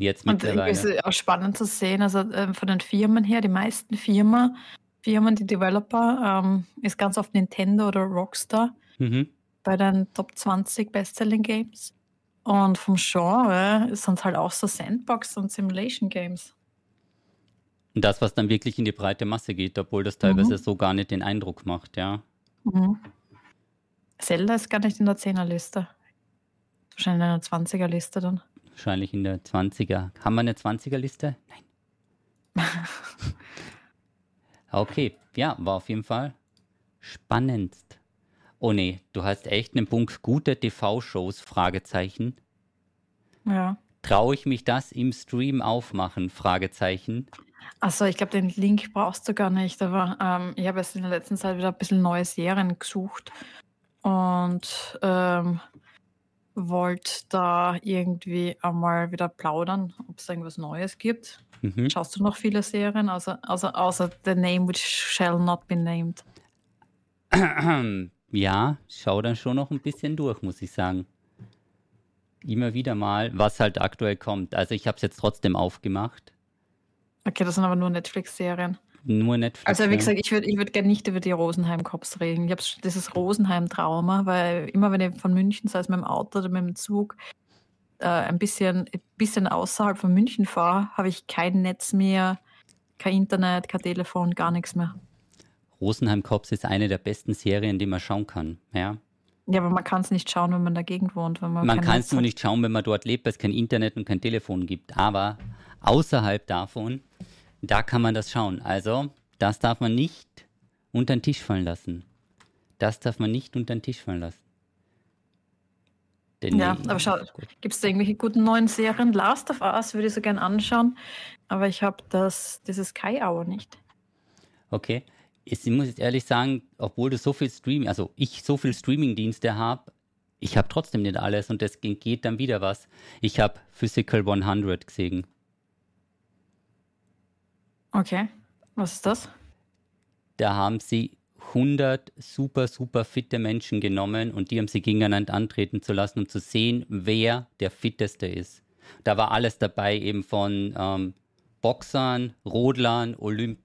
Jetzt Und irgendwie ist es auch spannend zu sehen, also ähm, von den Firmen her, die meisten Firmen, Firmen, die Developer, ähm, ist ganz oft Nintendo oder Rockstar Mhm. bei den Top 20 Bestselling Games. Und vom Genre sind halt auch so Sandbox und Simulation Games. Und das, was dann wirklich in die breite Masse geht, obwohl das teilweise Mhm. so gar nicht den Eindruck macht, ja. Mhm. Zelda ist gar nicht in der 10er-Liste. Wahrscheinlich in einer 20er-Liste dann. Wahrscheinlich in der 20er. Haben wir eine 20er-Liste? Nein. okay, ja, war auf jeden Fall spannendst. Oh nee, du hast echt einen Punkt. Gute TV-Shows? Fragezeichen. Ja. Traue ich mich das im Stream aufmachen? Fragezeichen. Achso, ich glaube, den Link brauchst du gar nicht. Aber ähm, ich habe jetzt in der letzten Zeit wieder ein bisschen neue Serien gesucht und ähm, wollte da irgendwie einmal wieder plaudern, ob es irgendwas Neues gibt. Mhm. Schaust du noch viele Serien, außer, außer, außer The Name Which Shall Not Be Named? Ja, schau dann schon noch ein bisschen durch, muss ich sagen. Immer wieder mal, was halt aktuell kommt. Also ich habe es jetzt trotzdem aufgemacht. Okay, das sind aber nur Netflix-Serien. Nur Netflix. Also wie gesagt, ich würde ich würd gerne nicht über die Rosenheim-Cops reden. Ich habe dieses Rosenheim-Trauma, weil immer wenn ich von München, sei es mit dem Auto oder mit dem Zug, äh, ein bisschen, ein bisschen außerhalb von München fahre, habe ich kein Netz mehr, kein Internet, kein Telefon, gar nichts mehr. Rosenheim Cops ist eine der besten Serien, die man schauen kann. Ja, ja, aber man kann es nicht schauen, wenn man dagegen wohnt. Wenn man man kann es nur nicht schauen, wenn man dort lebt, weil es kein Internet und kein Telefon gibt. Aber außerhalb davon, da kann man das schauen. Also, das darf man nicht unter den Tisch fallen lassen. Das darf man nicht unter den Tisch fallen lassen. Denn ja, aber schau, gibt es da irgendwelche guten neuen Serien? Last of Us würde ich so gerne anschauen, aber ich habe das, dieses Sky Hour nicht. Okay, ich muss jetzt ehrlich sagen, obwohl du so viel Streaming, also ich so viel Streaming-Dienste habe, ich habe trotzdem nicht alles und es geht dann wieder was. Ich habe Physical 100 gesehen. Okay, was ist das? Da haben sie 100 super, super fitte Menschen genommen und die haben sie gegeneinander antreten zu lassen, um zu sehen, wer der fitteste ist. Da war alles dabei, eben von ähm, Boxern, Rodlern, Olymp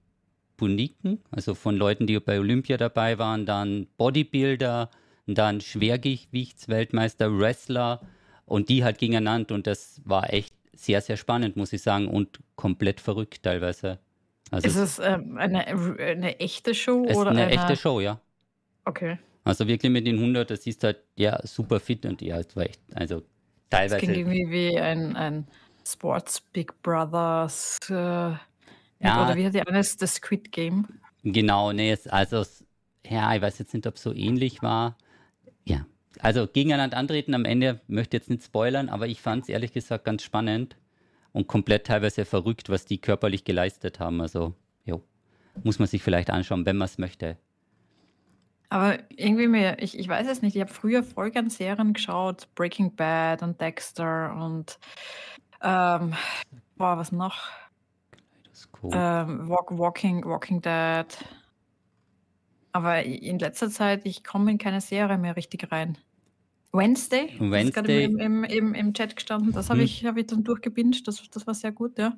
Buniken, also von Leuten, die bei Olympia dabei waren, dann Bodybuilder, dann Schwergewichtsweltmeister, Wrestler und die halt gegeneinander und das war echt sehr, sehr spannend, muss ich sagen, und komplett verrückt teilweise. Also ist es ähm, eine, eine echte Show? Es oder ist eine, eine echte Show, ja. Okay. Also wirklich mit den 100, das ist halt, ja, super fit und ja, es war echt, also teilweise. Das klingt irgendwie wie ein, ein Sports Big Brothers äh, ja, Oder wie hat die eines das Squid Game? Genau, nee, also ja, ich weiß jetzt nicht, ob es so ähnlich war. Ja, also gegeneinander antreten am Ende, möchte jetzt nicht spoilern, aber ich fand es ehrlich gesagt ganz spannend und komplett teilweise verrückt, was die körperlich geleistet haben. Also, jo, muss man sich vielleicht anschauen, wenn man es möchte. Aber irgendwie mir, ich, ich weiß es nicht, ich habe früher voll gern Serien geschaut, Breaking Bad und Dexter und ähm, boah, was noch? Cool. Ähm, Walk, Walking, Walking Dead. Aber in letzter Zeit, ich komme in keine Serie mehr richtig rein. Wednesday, Wednesday. ist gerade im, im, im, im Chat gestanden. Das habe hm. ich, hab ich dann durchgebinged. Das, das war sehr gut, ja.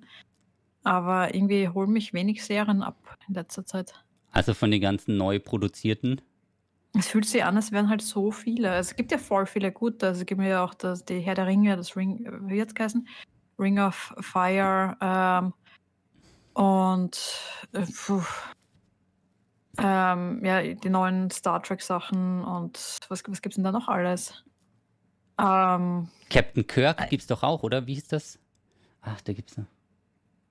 Aber irgendwie holen mich wenig Serien ab in letzter Zeit. Also von den ganzen neu produzierten? Es fühlt sich an, es wären halt so viele. Es gibt ja voll viele gute. Also es gibt mir ja auch das, die Herr der Ringe, das Ring, wie jetzt geheißen? Ring of Fire, ähm, und äh, ähm, ja, die neuen Star Trek-Sachen und was, was gibt es denn da noch alles? Ähm, Captain Kirk gibt es doch auch, oder? Wie hieß das? Ach, da gibt es noch.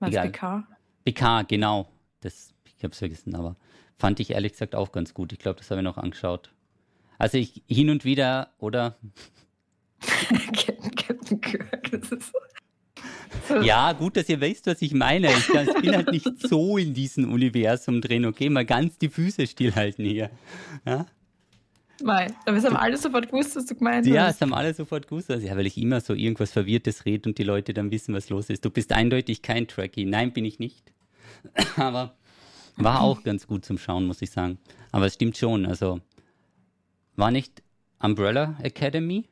Was, BK? BK, genau. Das, ich habe es vergessen, aber fand ich ehrlich gesagt auch ganz gut. Ich glaube, das habe ich noch angeschaut. Also ich hin und wieder, oder? Captain Kirk, das ist so. Ja, gut, dass ihr wisst, was ich meine. Ich, ich bin halt nicht so in diesem Universum drin, okay? Mal ganz die Füße stillhalten hier. Ja? Nein, aber es haben alle sofort gewusst, was du gemeint hast. Ja, es haben alle sofort gewusst. Also, ja, weil ich immer so irgendwas Verwirrtes rede und die Leute dann wissen, was los ist. Du bist eindeutig kein Tracky. Nein, bin ich nicht. aber war auch ganz gut zum Schauen, muss ich sagen. Aber es stimmt schon. Also, war nicht Umbrella Academy?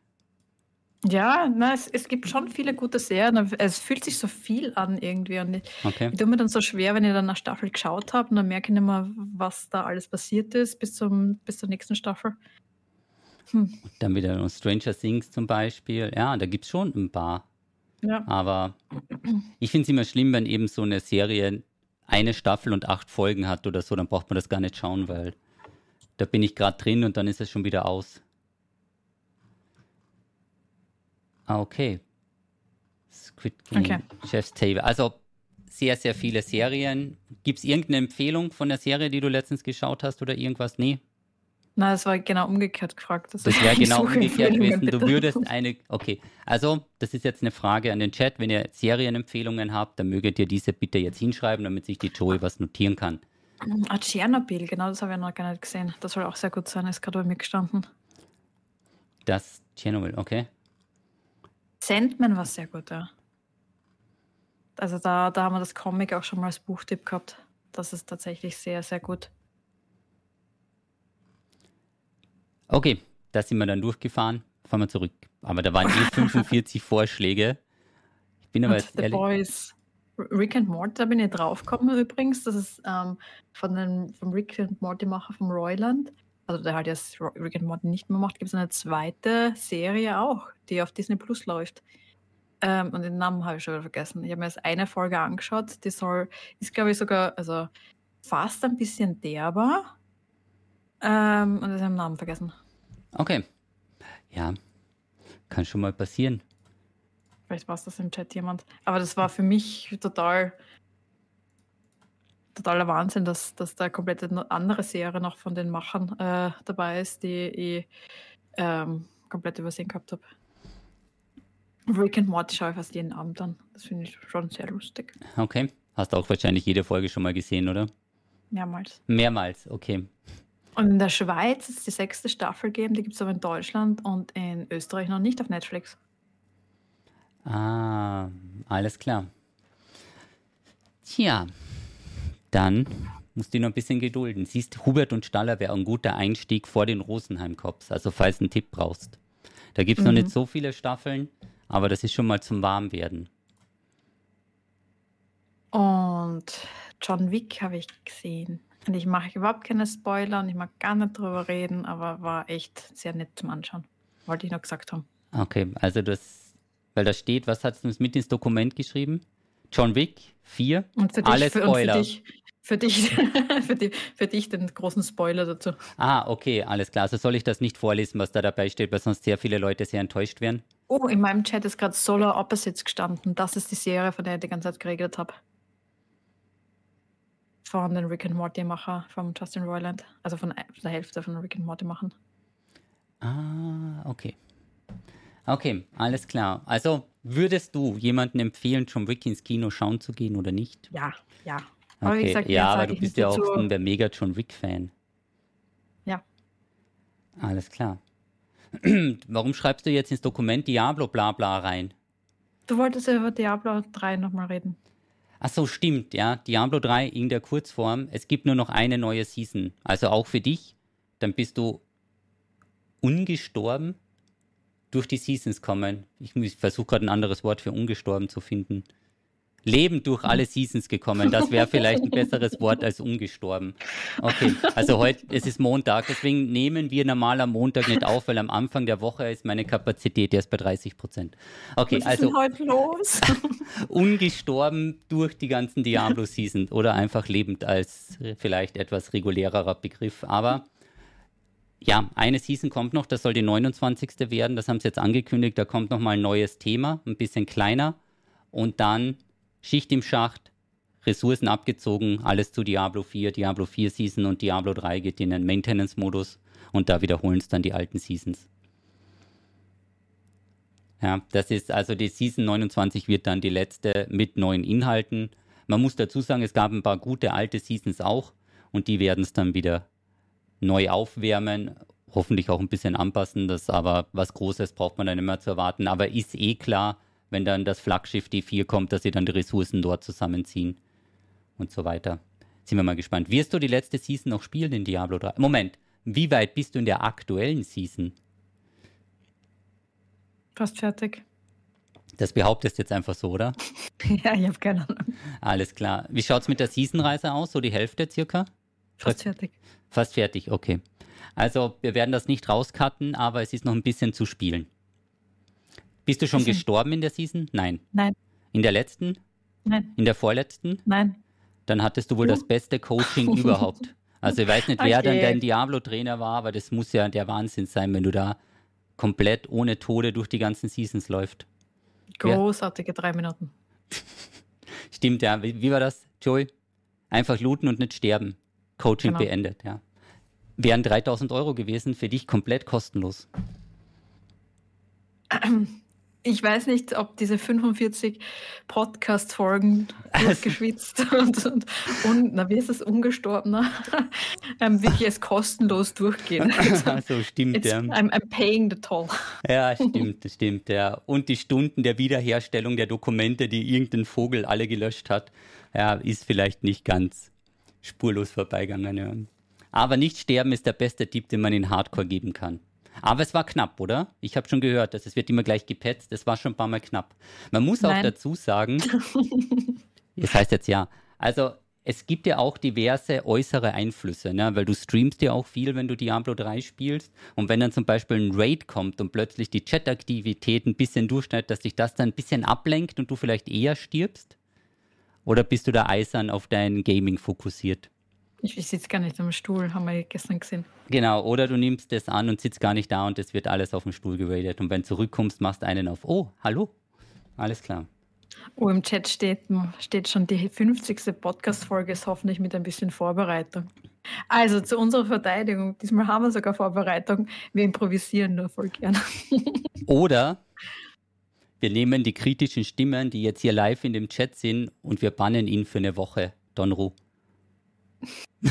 Ja, na, es, es gibt schon viele gute Serien. Es fühlt sich so viel an irgendwie. Und ich, okay. ich tue mir dann so schwer, wenn ich dann eine Staffel geschaut habe und dann merke ich nicht mehr, was da alles passiert ist bis, zum, bis zur nächsten Staffel. Hm. Dann wieder Stranger Things zum Beispiel. Ja, da gibt es schon ein paar. Ja. Aber ich finde es immer schlimm, wenn eben so eine Serie eine Staffel und acht Folgen hat oder so, dann braucht man das gar nicht schauen, weil da bin ich gerade drin und dann ist es schon wieder aus. Ah, okay. Squid Game, okay. Chef's Table. Also sehr, sehr viele Serien. Gibt es irgendeine Empfehlung von der Serie, die du letztens geschaut hast oder irgendwas? Nee. Nein, das war genau umgekehrt gefragt. Das, das wäre genau umgekehrt gewesen. Du würdest eine. Okay, also das ist jetzt eine Frage an den Chat. Wenn ihr Serienempfehlungen habt, dann möget ihr diese bitte jetzt hinschreiben, damit sich die Joey was notieren kann. Ah, Tschernobyl, genau, das habe ich noch gar nicht gesehen. Das soll auch sehr gut sein, ist gerade bei mir gestanden. Das Tschernobyl, okay. Sandman war sehr gut, ja. Also da, da haben wir das Comic auch schon mal als Buchtipp gehabt. Das ist tatsächlich sehr, sehr gut. Okay, da sind wir dann durchgefahren. Fahren wir zurück. Aber da waren eh 45 Vorschläge. Ich bin aber Und jetzt The ehrlich. Boys. Rick and Morty, da bin ich draufgekommen übrigens. Das ist ähm, von den, vom Rick and Morty-Macher vom Royland also der halt jetzt Rick and Morty nicht mehr macht, gibt es eine zweite Serie auch, die auf Disney Plus läuft. Ähm, und den Namen habe ich schon wieder vergessen. Ich habe mir jetzt eine Folge angeschaut, die soll, ist glaube ich sogar, also fast ein bisschen derber. Ähm, und ich habe den Namen vergessen. Okay. Ja, kann schon mal passieren. Vielleicht war es das im Chat jemand. Aber das war für mich total totaler Wahnsinn, dass, dass da komplett eine andere Serie noch von den Machern äh, dabei ist, die ich ähm, komplett übersehen gehabt habe. Rick and Morty schaue ich fast jeden Abend an. Das finde ich schon sehr lustig. Okay. Hast du auch wahrscheinlich jede Folge schon mal gesehen, oder? Mehrmals. Mehrmals, okay. Und in der Schweiz ist die sechste Staffel geben, die gibt es aber in Deutschland und in Österreich noch nicht auf Netflix. Ah, alles klar. Tja, dann musst du noch ein bisschen gedulden. Siehst, Hubert und Staller wäre ein guter Einstieg vor den Rosenheim-Cops, also falls du einen Tipp brauchst. Da gibt es mhm. noch nicht so viele Staffeln, aber das ist schon mal zum Warmwerden. Und John Wick habe ich gesehen. Und ich mache überhaupt keine Spoiler und ich mag gar nicht drüber reden, aber war echt sehr nett zum Anschauen. Wollte ich noch gesagt haben. Okay, also das, weil da steht, was hat es mit ins Dokument geschrieben? John Wick 4, und für dich, alle Spoiler. Für, dich, für dich, für, die, für dich den großen Spoiler dazu. Ah, okay, alles klar. Also soll ich das nicht vorlesen, was da dabei steht, weil sonst sehr viele Leute sehr enttäuscht wären? Oh, in meinem Chat ist gerade Solar Opposites gestanden. Das ist die Serie, von der ich die ganze Zeit geredet habe. Von den Rick and Morty Macher, von Justin Roiland. Also von der Hälfte von Rick and Morty machen. Ah, okay. Okay, alles klar. Also würdest du jemanden empfehlen, John Wick ins Kino schauen zu gehen oder nicht? Ja, ja. Aber okay. Gesagt, ja, aber du bist ja auch ein der mega John Wick-Fan. Ja. Alles klar. Warum schreibst du jetzt ins Dokument Diablo bla bla rein? Du wolltest ja über Diablo 3 nochmal reden. Ach so, stimmt, ja. Diablo 3 in der Kurzform. Es gibt nur noch eine neue Season. Also auch für dich. Dann bist du ungestorben durch die Seasons kommen. Ich, versuche gerade ein anderes Wort für ungestorben zu finden lebend durch alle Seasons gekommen. Das wäre vielleicht ein besseres Wort als ungestorben. Okay, also heute, es ist Montag, deswegen nehmen wir normal am Montag nicht auf, weil am Anfang der Woche ist meine Kapazität erst bei 30 Prozent. Okay, Was also. Ist denn heute los? ungestorben durch die ganzen Diablo-Seasons oder einfach lebend als vielleicht etwas regulärerer Begriff. Aber ja, eine Season kommt noch, das soll die 29. werden, das haben sie jetzt angekündigt, da kommt nochmal ein neues Thema, ein bisschen kleiner. Und dann Schicht im Schacht, Ressourcen abgezogen, alles zu Diablo 4, Diablo 4 Season und Diablo 3 geht in den Maintenance-Modus und da wiederholen es dann die alten Seasons. Ja, das ist also die Season 29 wird dann die letzte mit neuen Inhalten. Man muss dazu sagen, es gab ein paar gute alte Seasons auch und die werden es dann wieder neu aufwärmen, hoffentlich auch ein bisschen anpassen. Das aber was Großes braucht man dann immer zu erwarten. Aber ist eh klar, wenn dann das Flaggschiff D4 kommt, dass sie dann die Ressourcen dort zusammenziehen und so weiter. Sind wir mal gespannt. Wirst du die letzte Season noch spielen in Diablo 3? Moment, wie weit bist du in der aktuellen Season? Fast fertig. Das behauptest jetzt einfach so, oder? ja, ich habe keine Ahnung. Alles klar. Wie schaut es mit der Seasonreise aus? So die Hälfte circa? Fast fertig. Fast fertig, okay. Also wir werden das nicht rauscutten, aber es ist noch ein bisschen zu spielen. Bist du schon ich gestorben in der Season? Nein. Nein. In der letzten? Nein. In der vorletzten? Nein. Dann hattest du wohl das beste Coaching überhaupt. Also ich weiß nicht, wer okay. dann dein Diablo-Trainer war, aber das muss ja der Wahnsinn sein, wenn du da komplett ohne Tode durch die ganzen Seasons läuft. Großartige drei Minuten. Stimmt, ja. Wie, wie, war das, Joey? Einfach looten und nicht sterben. Coaching genau. beendet, ja. Wären 3000 Euro gewesen, für dich komplett kostenlos. ich weiß nicht, ob diese 45 Podcast-Folgen durchgeschwitzt und, und, und, na, wie ist das, ungestorbener, ähm, wirklich als kostenlos durchgehen. so stimmt, It's, ja. I'm, I'm, paying the toll. Ja, stimmt, stimmt, ja. Und die Stunden der Wiederherstellung der Dokumente, die irgendein Vogel alle gelöscht hat, ja, ist vielleicht nicht ganz spurlos vorbeigegangen, ja. Aber nicht sterben ist der beste Tipp, den man in Hardcore geben kann. Aber es war knapp, oder? Ich habe schon gehört, dass es wird immer gleich gepetzt. Es war schon ein paar Mal knapp. Man muss Nein. auch dazu sagen, das heißt jetzt ja, also es gibt ja auch diverse äußere Einflüsse, ne? weil du streamst ja auch viel, wenn du Diablo 3 spielst. Und wenn dann zum Beispiel ein Raid kommt und plötzlich die Chat-Aktivität ein bisschen durchschneidet, dass dich das dann ein bisschen ablenkt und du vielleicht eher stirbst? Oder bist du da eisern auf dein Gaming fokussiert? Ich, ich sitze gar nicht am Stuhl, haben wir gestern gesehen. Genau, oder du nimmst das an und sitzt gar nicht da und es wird alles auf dem Stuhl geradet. Und wenn du zurückkommst, machst einen auf, oh, hallo, alles klar. Oh, im Chat steht, steht schon die 50. Podcast-Folge, ist hoffentlich mit ein bisschen Vorbereitung. Also zu unserer Verteidigung, diesmal haben wir sogar Vorbereitung. Wir improvisieren nur voll gerne. Oder wir nehmen die kritischen Stimmen, die jetzt hier live in dem Chat sind, und wir bannen ihn für eine Woche, Donru.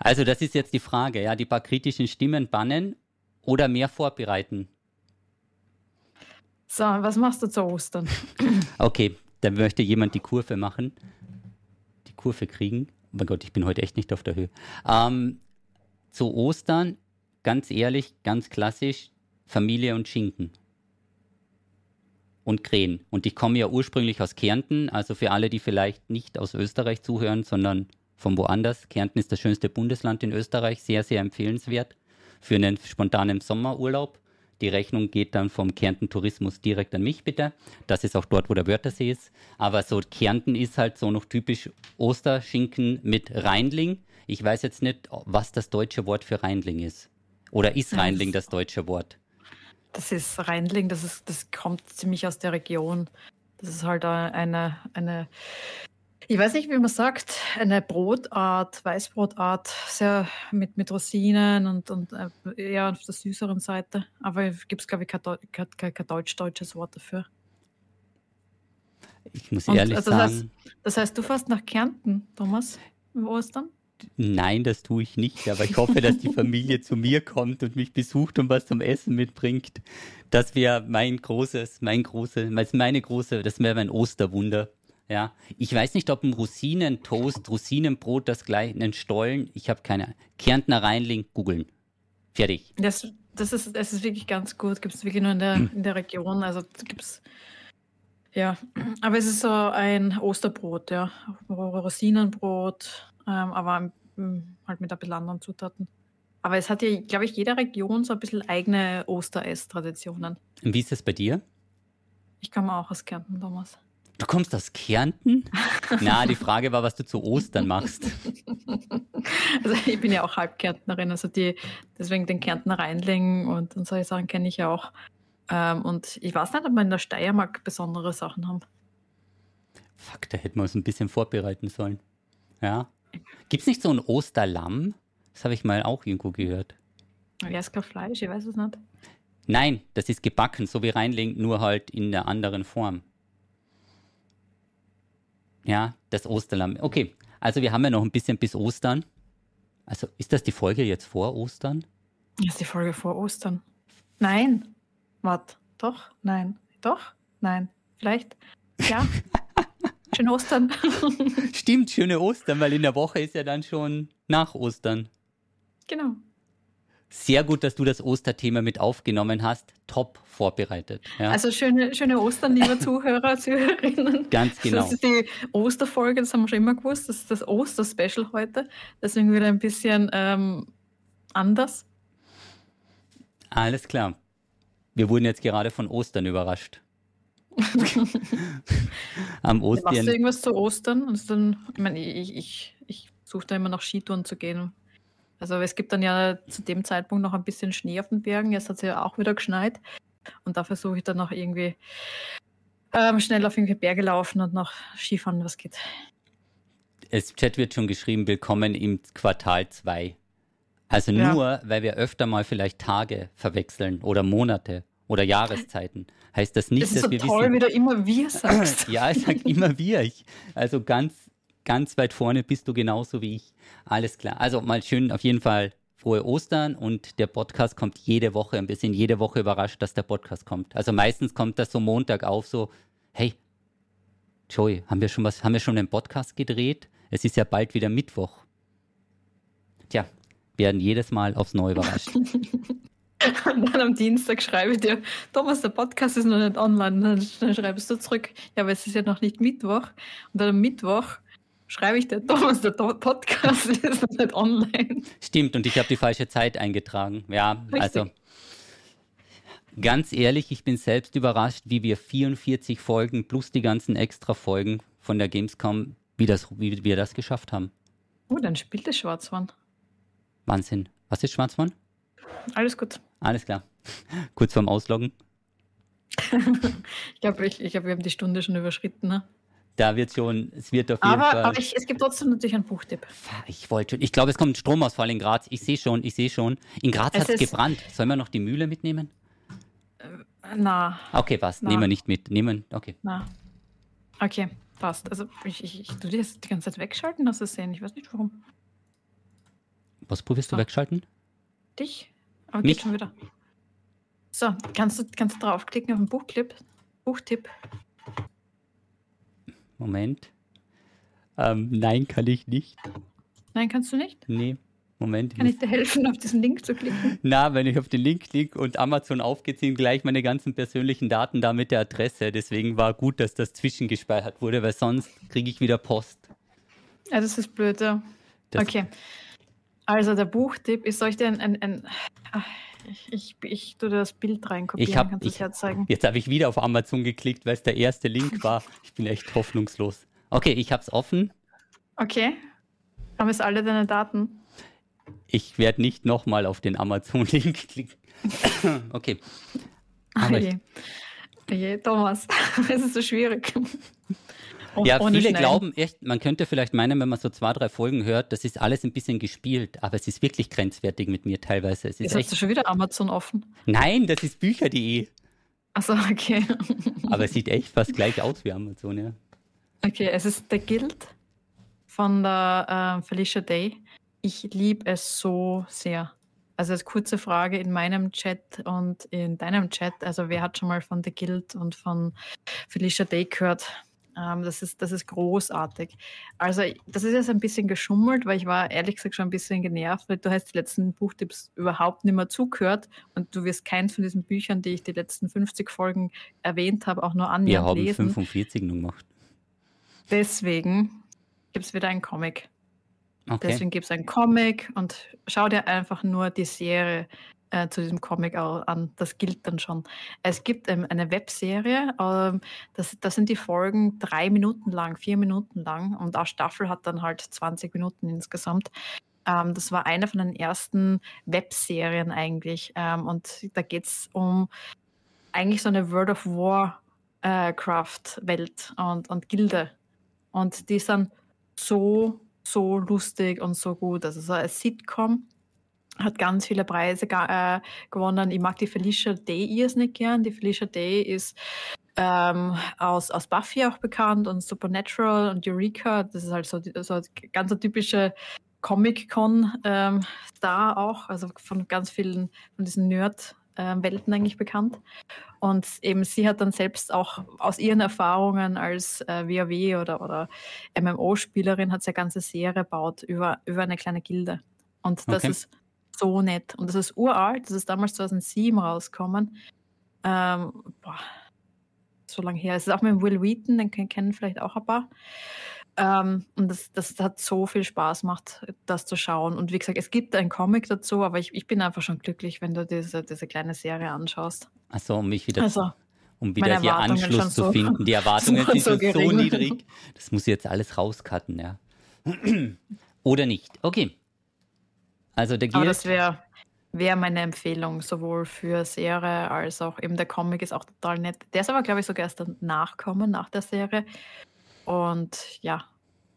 also das ist jetzt die Frage, ja, die paar kritischen Stimmen bannen oder mehr vorbereiten. So, was machst du zu Ostern? Okay, dann möchte jemand die Kurve machen. Die Kurve kriegen. Oh mein Gott, ich bin heute echt nicht auf der Höhe. Ähm, zu Ostern, ganz ehrlich, ganz klassisch, Familie und Schinken. Und Krähen. Und ich komme ja ursprünglich aus Kärnten, also für alle, die vielleicht nicht aus Österreich zuhören, sondern von woanders. Kärnten ist das schönste Bundesland in Österreich, sehr, sehr empfehlenswert für einen spontanen Sommerurlaub. Die Rechnung geht dann vom Kärnten Tourismus direkt an mich, bitte. Das ist auch dort, wo der Wörthersee ist. Aber so Kärnten ist halt so noch typisch Osterschinken mit Reinling. Ich weiß jetzt nicht, was das deutsche Wort für Reinling ist. Oder ist Reinling das deutsche Wort? Das ist Reinling, das, ist, das kommt ziemlich aus der Region. Das ist halt eine, eine ich weiß nicht, wie man sagt, eine Brotart, Weißbrotart, sehr mit, mit Rosinen und, und äh, eher auf der süßeren Seite. Aber gibt es, glaube ich, kein, kein, kein deutsch-deutsches Wort dafür. Ich muss und, ehrlich also das sagen. Heißt, das heißt, du fährst nach Kärnten, Thomas, im Ostern? Nein, das tue ich nicht, aber ich hoffe, dass die Familie zu mir kommt und mich besucht und was zum Essen mitbringt. Das wäre mein großes, mein große, meine große, das wäre mein Osterwunder. Ja, ich weiß nicht, ob ein Rosinentoast, Rosinenbrot das gleiche, ein Stollen, ich habe keine Kärntner Reinling, googeln. Fertig. Das, das, ist, das ist wirklich ganz gut, gibt es wirklich nur in der, in der Region, also gibt es, ja, aber es ist so ein Osterbrot, ja, Rosinenbrot, ähm, aber halt mit ein bisschen anderen Zutaten. Aber es hat ja, glaube ich, jede Region so ein bisschen eigene Osteress-Traditionen. Und wie ist das bei dir? Ich komme auch aus Kärnten, Thomas. Du kommst aus Kärnten? Na, die Frage war, was du zu Ostern machst. Also ich bin ja auch Halbkärntnerin, also die, deswegen den Kärntner Rheinling und, und solche Sachen kenne ich ja auch. Ähm, und ich weiß nicht, ob wir in der Steiermark besondere Sachen haben. Fuck, da hätten wir uns ein bisschen vorbereiten sollen. Ja. Gibt es nicht so ein Osterlamm? Das habe ich mal auch irgendwo gehört. Ja, ist kein Fleisch, ich weiß es nicht. Nein, das ist gebacken, so wie Rheinling, nur halt in der anderen Form. Ja, das Osterlamm. Okay, also wir haben ja noch ein bisschen bis Ostern. Also ist das die Folge jetzt vor Ostern? Das ist die Folge vor Ostern. Nein. Warte. Doch? Nein. Doch? Nein. Vielleicht? Ja. Schöne Ostern. Stimmt, schöne Ostern, weil in der Woche ist ja dann schon nach Ostern. Genau. Sehr gut, dass du das Osterthema mit aufgenommen hast. Top vorbereitet. Ja. Also schöne, schöne Ostern, liebe Zuhörer, Zuhörerinnen. Ganz genau. Das ist die Osterfolge, das haben wir schon immer gewusst. Das ist das Oster-Special heute. Deswegen wieder ein bisschen ähm, anders. Alles klar. Wir wurden jetzt gerade von Ostern überrascht. Am Ostern. Machst du irgendwas zu Ostern? Also dann, ich meine, ich, ich, ich suche da immer noch Skitouren zu gehen. Also es gibt dann ja zu dem Zeitpunkt noch ein bisschen Schnee auf den Bergen. Jetzt hat es ja auch wieder geschneit. Und da versuche ich dann noch irgendwie ähm, schnell auf irgendwelche Berge laufen und noch Skifahren, was geht. Es Chat wird schon geschrieben, willkommen im Quartal 2. Also ja. nur, weil wir öfter mal vielleicht Tage verwechseln oder Monate oder Jahreszeiten, heißt das nicht, das ist dass so wir toll, wissen. wie du immer wir sagst. ja, ich sag immer wir. Ich, also ganz ganz weit vorne bist du genauso wie ich. Alles klar. Also mal schön auf jeden Fall frohe Ostern und der Podcast kommt jede Woche. Und wir sind jede Woche überrascht, dass der Podcast kommt. Also meistens kommt das so Montag auf, so, hey, Joey, haben wir schon was, haben wir schon einen Podcast gedreht? Es ist ja bald wieder Mittwoch. Tja, werden jedes Mal aufs Neue überrascht. Und dann am Dienstag schreibe ich dir, Thomas, der Podcast ist noch nicht online. Dann, schreibst du zurück, ja, aber es ist ja noch nicht Mittwoch. Und dann am Mittwoch schreibe ich der Thomas, der Podcast ist noch nicht online. Stimmt, und ich habe die falsche Zeit eingetragen. Ja, Richtig. also ganz ehrlich, ich bin selbst überrascht, wie wir 44 Folgen plus die ganzen extra Folgen von der Gamescom, wie, das, wie wir das geschafft haben. Oh, dann spielt es Schwarzmann. Wahnsinn. Was ist Schwarzmann? Alles gut. Alles klar. Kurz vorm Ausloggen. ich glaube, ich, ich glaub, wir haben die Stunde schon überschritten. Ne? Da wird schon, es wird auf jeden aber, Fall. Aber ich, es gibt trotzdem natürlich einen Buchtipp. Ich wollte ich glaube, es kommt ein Stromausfall in Graz. Ich sehe schon, ich sehe schon. In Graz hat es gebrannt. Sollen wir noch die Mühle mitnehmen? Äh, na. Okay, passt. Na. Nehmen wir nicht mit. Nehmen, okay. Na. Okay, passt. Also ich, ich, ich tu dir das die ganze Zeit wegschalten, dass es sehen. Ich weiß nicht warum. Was probierst du wegschalten? Dich? Aber geht schon wieder. So, kannst du, kannst du draufklicken auf den Buchclip? Buchtipp. Moment. Ähm, nein, kann ich nicht. Nein, kannst du nicht? Nee. Moment. Kann ich dir helfen, auf diesen Link zu klicken? Na, wenn ich auf den Link klicke und Amazon aufgeht, sind gleich meine ganzen persönlichen Daten da mit der Adresse. Deswegen war gut, dass das zwischengespeichert wurde, weil sonst kriege ich wieder Post. Ja, das ist blöd, ja. Das okay. Also der Buchtipp ist, soll ich dir ein, ein, ein ich, ich, ich tue das Bild reinkopieren, ich hab, kannst du es herzeigen. Jetzt habe ich wieder auf Amazon geklickt, weil es der erste Link war. Ich bin echt hoffnungslos. Okay, ich habe es offen. Okay. Haben es alle deine Daten? Ich werde nicht nochmal auf den Amazon-Link klicken. okay. Aber je. je, Thomas, es ist so schwierig. Oh, ja, viele Schneiden. glauben echt, man könnte vielleicht meinen, wenn man so zwei, drei Folgen hört, das ist alles ein bisschen gespielt, aber es ist wirklich grenzwertig mit mir teilweise. Es ist Jetzt echt... hast du schon wieder Amazon offen. Nein, das ist bücher.de. Achso, okay. aber es sieht echt fast gleich aus wie Amazon, ja. Okay, es ist The Guild von der äh, Felicia Day. Ich liebe es so sehr. Also als kurze Frage in meinem Chat und in deinem Chat. Also wer hat schon mal von The Guild und von Felicia Day gehört? Ähm, das, ist, das ist großartig. Also das ist jetzt ein bisschen geschummelt, weil ich war ehrlich gesagt schon ein bisschen genervt, weil du hast die letzten Buchtipps überhaupt nicht mehr zugehört und du wirst keins von diesen Büchern, die ich die letzten 50 Folgen erwähnt habe, auch nur annähernd lesen. Wir haben 45 nur gemacht. Deswegen gibt es wieder einen Comic. Okay. Deswegen gibt es einen Comic und schau dir einfach nur die Serie äh, zu diesem Comic an. Das gilt dann schon. Es gibt ähm, eine Webserie, ähm, das, das sind die Folgen drei Minuten lang, vier Minuten lang und auch Staffel hat dann halt 20 Minuten insgesamt. Ähm, das war eine von den ersten Webserien eigentlich ähm, und da geht es um eigentlich so eine World of Warcraft-Welt und, und Gilde. Und die ist dann so, so lustig und so gut. Also so ein Sitcom hat ganz viele Preise äh, gewonnen. Ich mag die Felicia Day irrsinnig gern. Die Felicia Day ist ähm, aus, aus Buffy auch bekannt und Supernatural und Eureka. Das ist halt so, so ganz typische Comic-Con-Star ähm, auch, also von ganz vielen von diesen Nerd-Welten ähm, eigentlich bekannt. Und eben sie hat dann selbst auch aus ihren Erfahrungen als äh, WoW oder, oder MMO-Spielerin hat sie eine ganze Serie gebaut über, über eine kleine Gilde. Und das okay. ist so nett. Und das ist uralt, das ist damals 2007 rausgekommen. Ähm, boah, so lange her. Es ist auch mit Will Wheaton, den kennen vielleicht auch ein paar. Ähm, und das, das hat so viel Spaß gemacht, das zu schauen. Und wie gesagt, es gibt ein Comic dazu, aber ich, ich bin einfach schon glücklich, wenn du diese, diese kleine Serie anschaust. Achso, um mich wieder also, um wieder hier Anschluss zu so, finden. Die Erwartungen sind so, so niedrig. Das muss jetzt alles rauscutten, ja. Oder nicht. Okay. Also der Aber das wäre wär meine Empfehlung, sowohl für Serie als auch eben der Comic ist auch total nett. Der ist aber, glaube ich, sogar erst danach kommen, nach der Serie. Und ja,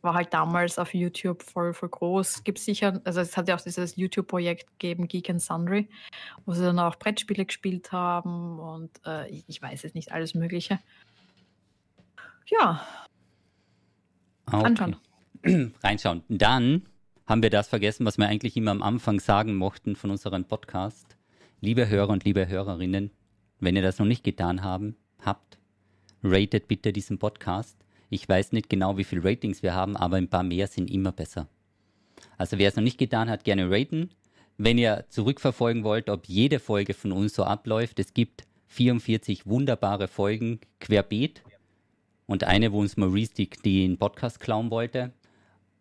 war halt damals auf YouTube voll, voll groß. Gibt sicher, also es hat ja auch dieses YouTube-Projekt gegeben, Geek and Sundry, wo sie dann auch Brettspiele gespielt haben und äh, ich, weiß es nicht, alles Mögliche. Ja. Okay. Anschauen. Reinschauen. Dann haben wir das vergessen, was wir eigentlich immer am Anfang sagen mochten von unserem Podcast. Liebe Hörer und liebe Hörerinnen, wenn ihr das noch nicht getan haben, habt, ratet bitte diesen Podcast. Ich weiß nicht genau, wie viele Ratings wir haben, aber ein paar mehr sind immer besser. Also wer es noch nicht getan hat, gerne raten. Wenn ihr zurückverfolgen wollt, ob jede Folge von uns so abläuft, es gibt 44 wunderbare Folgen querbeet und eine, wo uns Maurice die, den Podcast klauen wollte.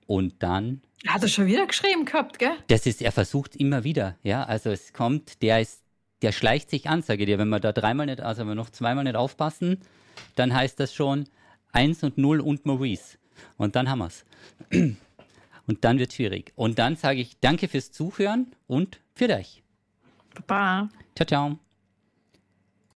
Und dann. Hat er schon wieder geschrieben gehabt, gell? Das ist, er versucht immer wieder, ja. Also es kommt, der ist, der schleicht sich an, sage ich dir. Wenn wir da dreimal nicht, also wenn wir noch zweimal nicht aufpassen, dann heißt das schon 1 und 0 und Maurice. Und dann haben wir es. Und dann wird es schwierig. Und dann sage ich danke fürs Zuhören und für dich. Baba. Ciao, ciao.